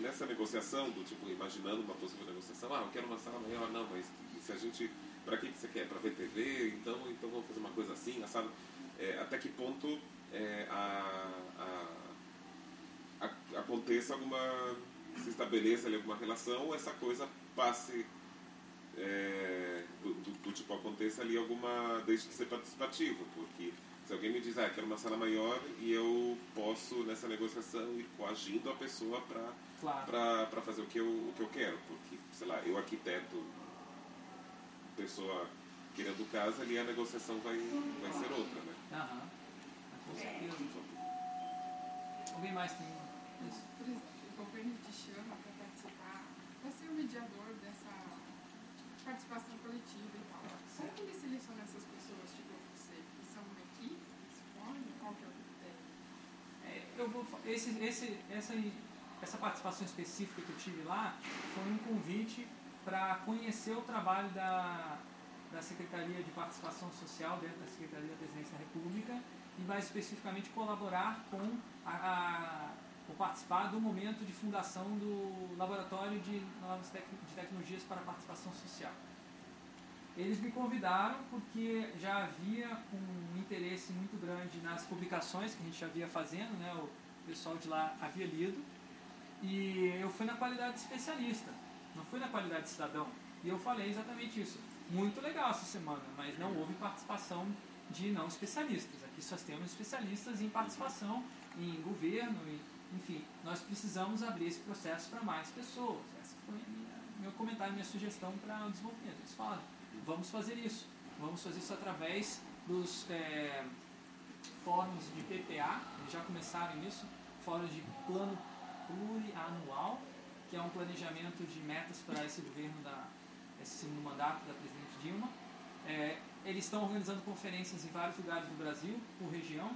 Speaker 4: nessa negociação do tipo imaginando uma possível negociação, ah, eu quero uma sala maior, não, mas se a gente, para que que você quer? Para ver TV? Então, então vamos fazer uma coisa assim, sabe? até que ponto é, a, a, a- aconteça alguma, se estabeleça ali alguma relação, ou essa coisa passe é, do, do- do tipo aconteça ali alguma deixe de ser participativo, porque se alguém me diz, ah, quero uma sala maior e eu posso nessa negociação ir coagindo a pessoa para
Speaker 1: Claro.
Speaker 4: fazer o que, eu, o que eu quero, porque, sei lá, eu arquiteto, pessoa querendo casa, ali a negociação vai, vai ser outra, né?
Speaker 1: Aham. Com certeza. Alguém mais tem isso?
Speaker 2: Por exemplo, qualquer gente te chama para participar, para ser o mediador dessa participação coletiva e tal. Como que ele seleciona essas pessoas, tipo você, que são uma equipe, que se formam? Qual que é o critério?
Speaker 1: É, eu vou, esse, esse, essa, essa participação específica que eu tive lá foi um convite para conhecer o trabalho da, da Secretaria de Participação Social dentro da Secretaria da Presidência da República e mais especificamente colaborar com a, a ou participar do momento de fundação do Laboratório de Novas Tec- de Tecnologias para a Participação Social. Eles me convidaram porque já havia um interesse muito grande nas publicações que a gente já havia fazendo, né? o pessoal de lá havia lido, e eu fui na qualidade de especialista, não fui na qualidade de cidadão. E eu falei exatamente isso. Muito legal essa semana, mas não houve participação de não especialistas. Aqui só temos especialistas em participação, em governo, e, enfim, nós precisamos abrir esse processo para mais pessoas. Essa foi minha, meu comentário, minha sugestão para o desenvolvimento. Eles falaram, vamos fazer isso. Vamos fazer isso através dos é, fóruns de PPA, eles já começaram nisso, fóruns de plano plurianual, que é um planejamento de metas para esse governo, da, esse segundo mandato da presidente Dilma. É, eles estão organizando conferências em vários lugares do Brasil, por região.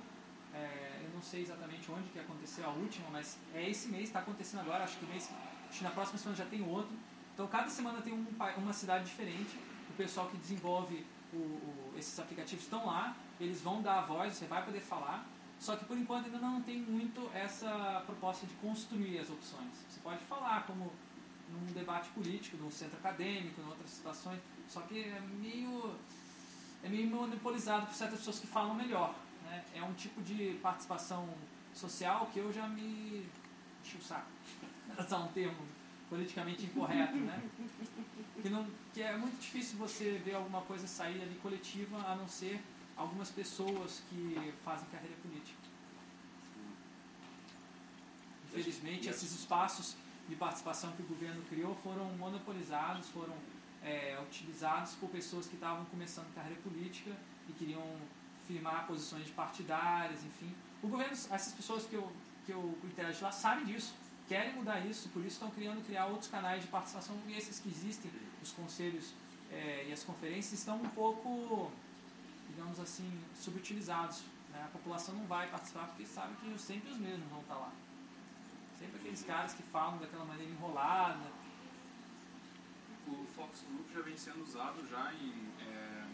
Speaker 1: É, eu não sei exatamente onde que aconteceu a última, mas é esse mês, está acontecendo agora, acho que, mês, acho que na próxima semana já tem outro. Então cada semana tem um, uma cidade diferente. O pessoal que desenvolve o- o- esses aplicativos estão lá, eles vão dar a voz, você vai poder falar. Só que por enquanto ainda não tem muito essa proposta de construir as opções. Você pode falar como num debate político, num centro acadêmico, em outras situações, só que é meio, é meio monopolizado por certas pessoas que falam melhor. Né? É um tipo de participação social que eu já me o saco. Usar um termo politicamente incorreto, né? Que, não, que é muito difícil você ver alguma coisa sair ali coletiva, a não ser algumas pessoas que fazem carreira política. Infelizmente, esses espaços de participação que o governo criou foram monopolizados, foram é, utilizados por pessoas que estavam começando carreira política e queriam firmar posições partidárias, enfim. O governo, essas pessoas que eu, que eu interajo lá sabem disso, querem mudar isso, por isso estão criando criar outros canais de participação e esses que existem, os conselhos é, e as conferências estão um pouco, digamos assim, subutilizados. Né? A população não vai participar porque sabe que sempre os mesmos vão estar lá. Sempre aqueles caras que falam daquela maneira enrolada.
Speaker 3: O Fox Group já vem sendo usado já em, é,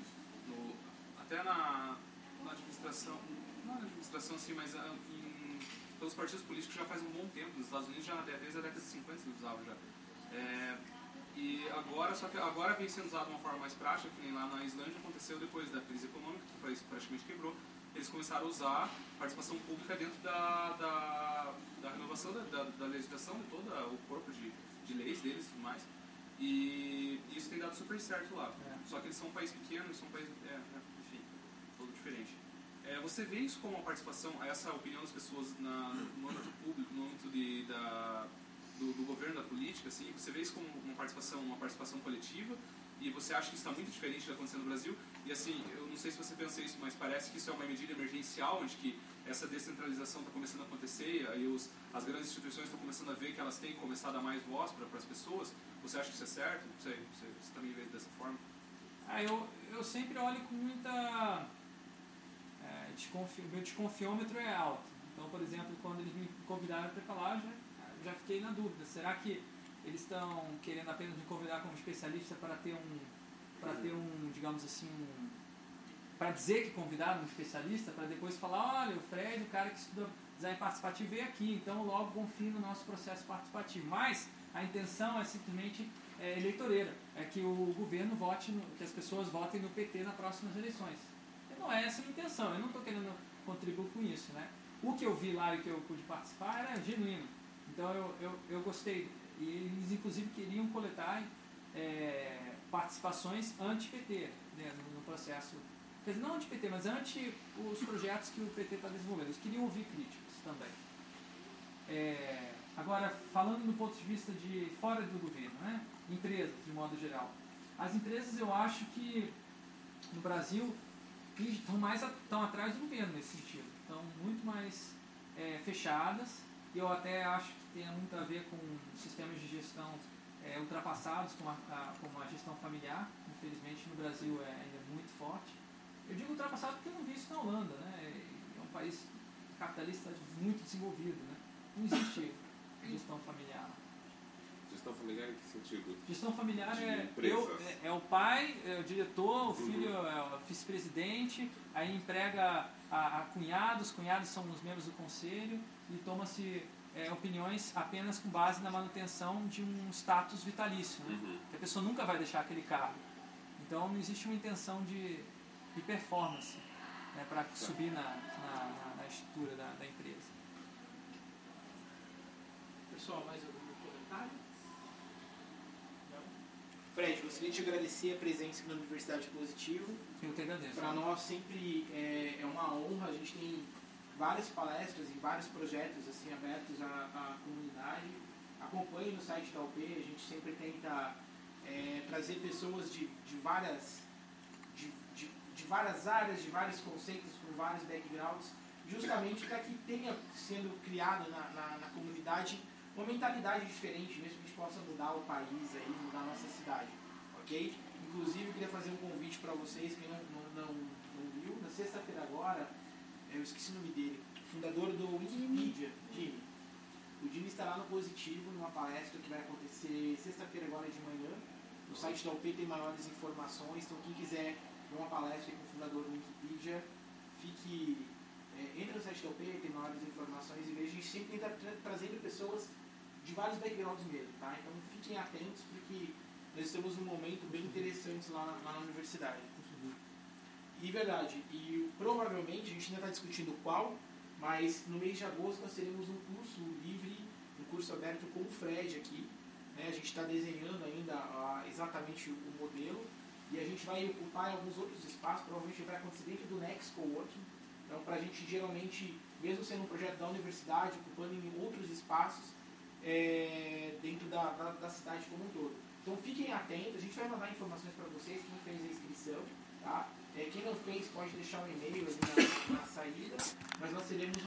Speaker 3: no, até na, na administração, não na administração sim, mas ah, em, pelos partidos políticos já faz um bom tempo. Nos Estados Unidos já desde a década de 50 se usava já. É, e agora, só que agora vem sendo usado de uma forma mais prática, que nem lá na Islândia aconteceu depois da crise econômica, que o país praticamente quebrou. Eles começaram a usar participação pública dentro da, da, da renovação da, da, da legislação, de todo o corpo de, de leis deles e tudo mais. E isso tem dado super certo lá.
Speaker 1: É.
Speaker 3: Só que eles são um país pequeno, são um país, é, é, enfim, todo diferente. É, você vê isso como uma participação, essa opinião das pessoas na, no âmbito público, no âmbito de, da, do, do governo, da política, assim, você vê isso como uma participação, uma participação coletiva e você acha que isso está muito diferente do que acontecendo no Brasil? E assim, eu não sei se você pensa isso, mas parece que isso é uma medida emergencial, onde que essa descentralização está começando a acontecer, aí os, as grandes instituições estão começando a ver que elas têm começado a dar mais voz para as pessoas. Você acha que isso é certo? Não você, você também vê dessa forma?
Speaker 1: Ah, eu, eu sempre olho com muita. É, desconfi, meu desconfiômetro é alto. Então, por exemplo, quando eles me convidaram para para lá, já, já fiquei na dúvida. Será que eles estão querendo apenas me convidar como especialista para ter um, para ter um, digamos assim, um, para dizer que convidaram um especialista, para depois falar, olha, o Fred, o cara que estuda design participativo veio aqui, então logo confio no nosso processo participativo. Mas a intenção é simplesmente é, eleitoreira, é que o governo vote, no, que as pessoas votem no PT nas próximas eleições. Não é essa a intenção, eu não estou querendo contribuir com isso, né? O que eu vi lá e que eu pude participar era genuíno. Então eu, eu, eu gostei. E eles inclusive queriam coletar é, participações anti-PT né, no, no processo. Quer dizer, não anti-PT, mas anti os projetos que o PT está desenvolvendo. Eles queriam ouvir críticas também. É, agora, falando do ponto de vista de fora do governo, né? empresas de modo geral. As empresas eu acho que no Brasil estão mais estão atrás do governo nesse sentido. Estão muito mais é, fechadas. Eu até acho que tem muito a ver com sistemas de gestão é, ultrapassados, como a, a, como a gestão familiar. Infelizmente no Brasil é ainda muito forte. Eu digo ultrapassado porque eu não vi isso na Holanda. Né? É um país capitalista muito desenvolvido. Né? Não existe gestão familiar.
Speaker 4: Gestão familiar em que sentido?
Speaker 1: Gestão familiar é, eu, é, é o pai, é o diretor, o filho é o vice-presidente, aí emprega a, a cunhados, cunhados são os membros do conselho e toma-se é, opiniões apenas com base na manutenção de um status vitalício, né?
Speaker 4: Uhum.
Speaker 1: que a pessoa nunca vai deixar aquele cargo. Então não existe uma intenção de, de performance né, para subir na, na, na, na estrutura da, da empresa.
Speaker 6: Pessoal, mais algum comentário? Não? Fred, gostaria de agradecer a presença aqui na Universidade Positivo.
Speaker 1: Eu que agradeço.
Speaker 6: Para nós sempre é, é uma honra, a gente tem várias palestras e vários projetos assim abertos à, à comunidade. Acompanhe no site da UP, a gente sempre tenta é, trazer pessoas de, de várias de, de, de várias áreas, de vários conceitos, com vários backgrounds, justamente para que tenha sendo criado na, na, na comunidade uma mentalidade diferente, mesmo que a gente possa mudar o país aí, mudar a nossa cidade, ok? Inclusive, eu queria fazer um convite para vocês, quem não, não, não, não viu, na sexta-feira agora, eu esqueci o nome dele, fundador do Wikipedia, Jimmy. O Jimmy estará no Positivo, numa palestra que vai acontecer sexta-feira agora de manhã. No site da UP tem maiores informações, então quem quiser ver uma palestra com o fundador do Wikipedia, fique... É, entre no site da UP, tem maiores informações e veja, a gente sempre tenta tra trazendo pessoas de vários backgrounds mesmo, tá? Então fiquem atentos porque nós estamos num momento bem interessante lá, na- lá na universidade. E verdade, e provavelmente a gente ainda está discutindo qual, mas no mês de agosto nós teremos um curso livre, um curso aberto com o Fred aqui. Né? A gente está desenhando ainda exatamente o modelo e a gente vai ocupar alguns outros espaços, provavelmente vai acontecer dentro do Next Coworking. Então, para a gente geralmente, mesmo sendo um projeto da universidade, ocupando em outros espaços, é, dentro da, da cidade como um todo. Então fiquem atentos, a gente vai mandar informações para vocês, quem fez a inscrição, tá? É, quem não fez pode deixar um e-mail ali na, na saída, mas nós teremos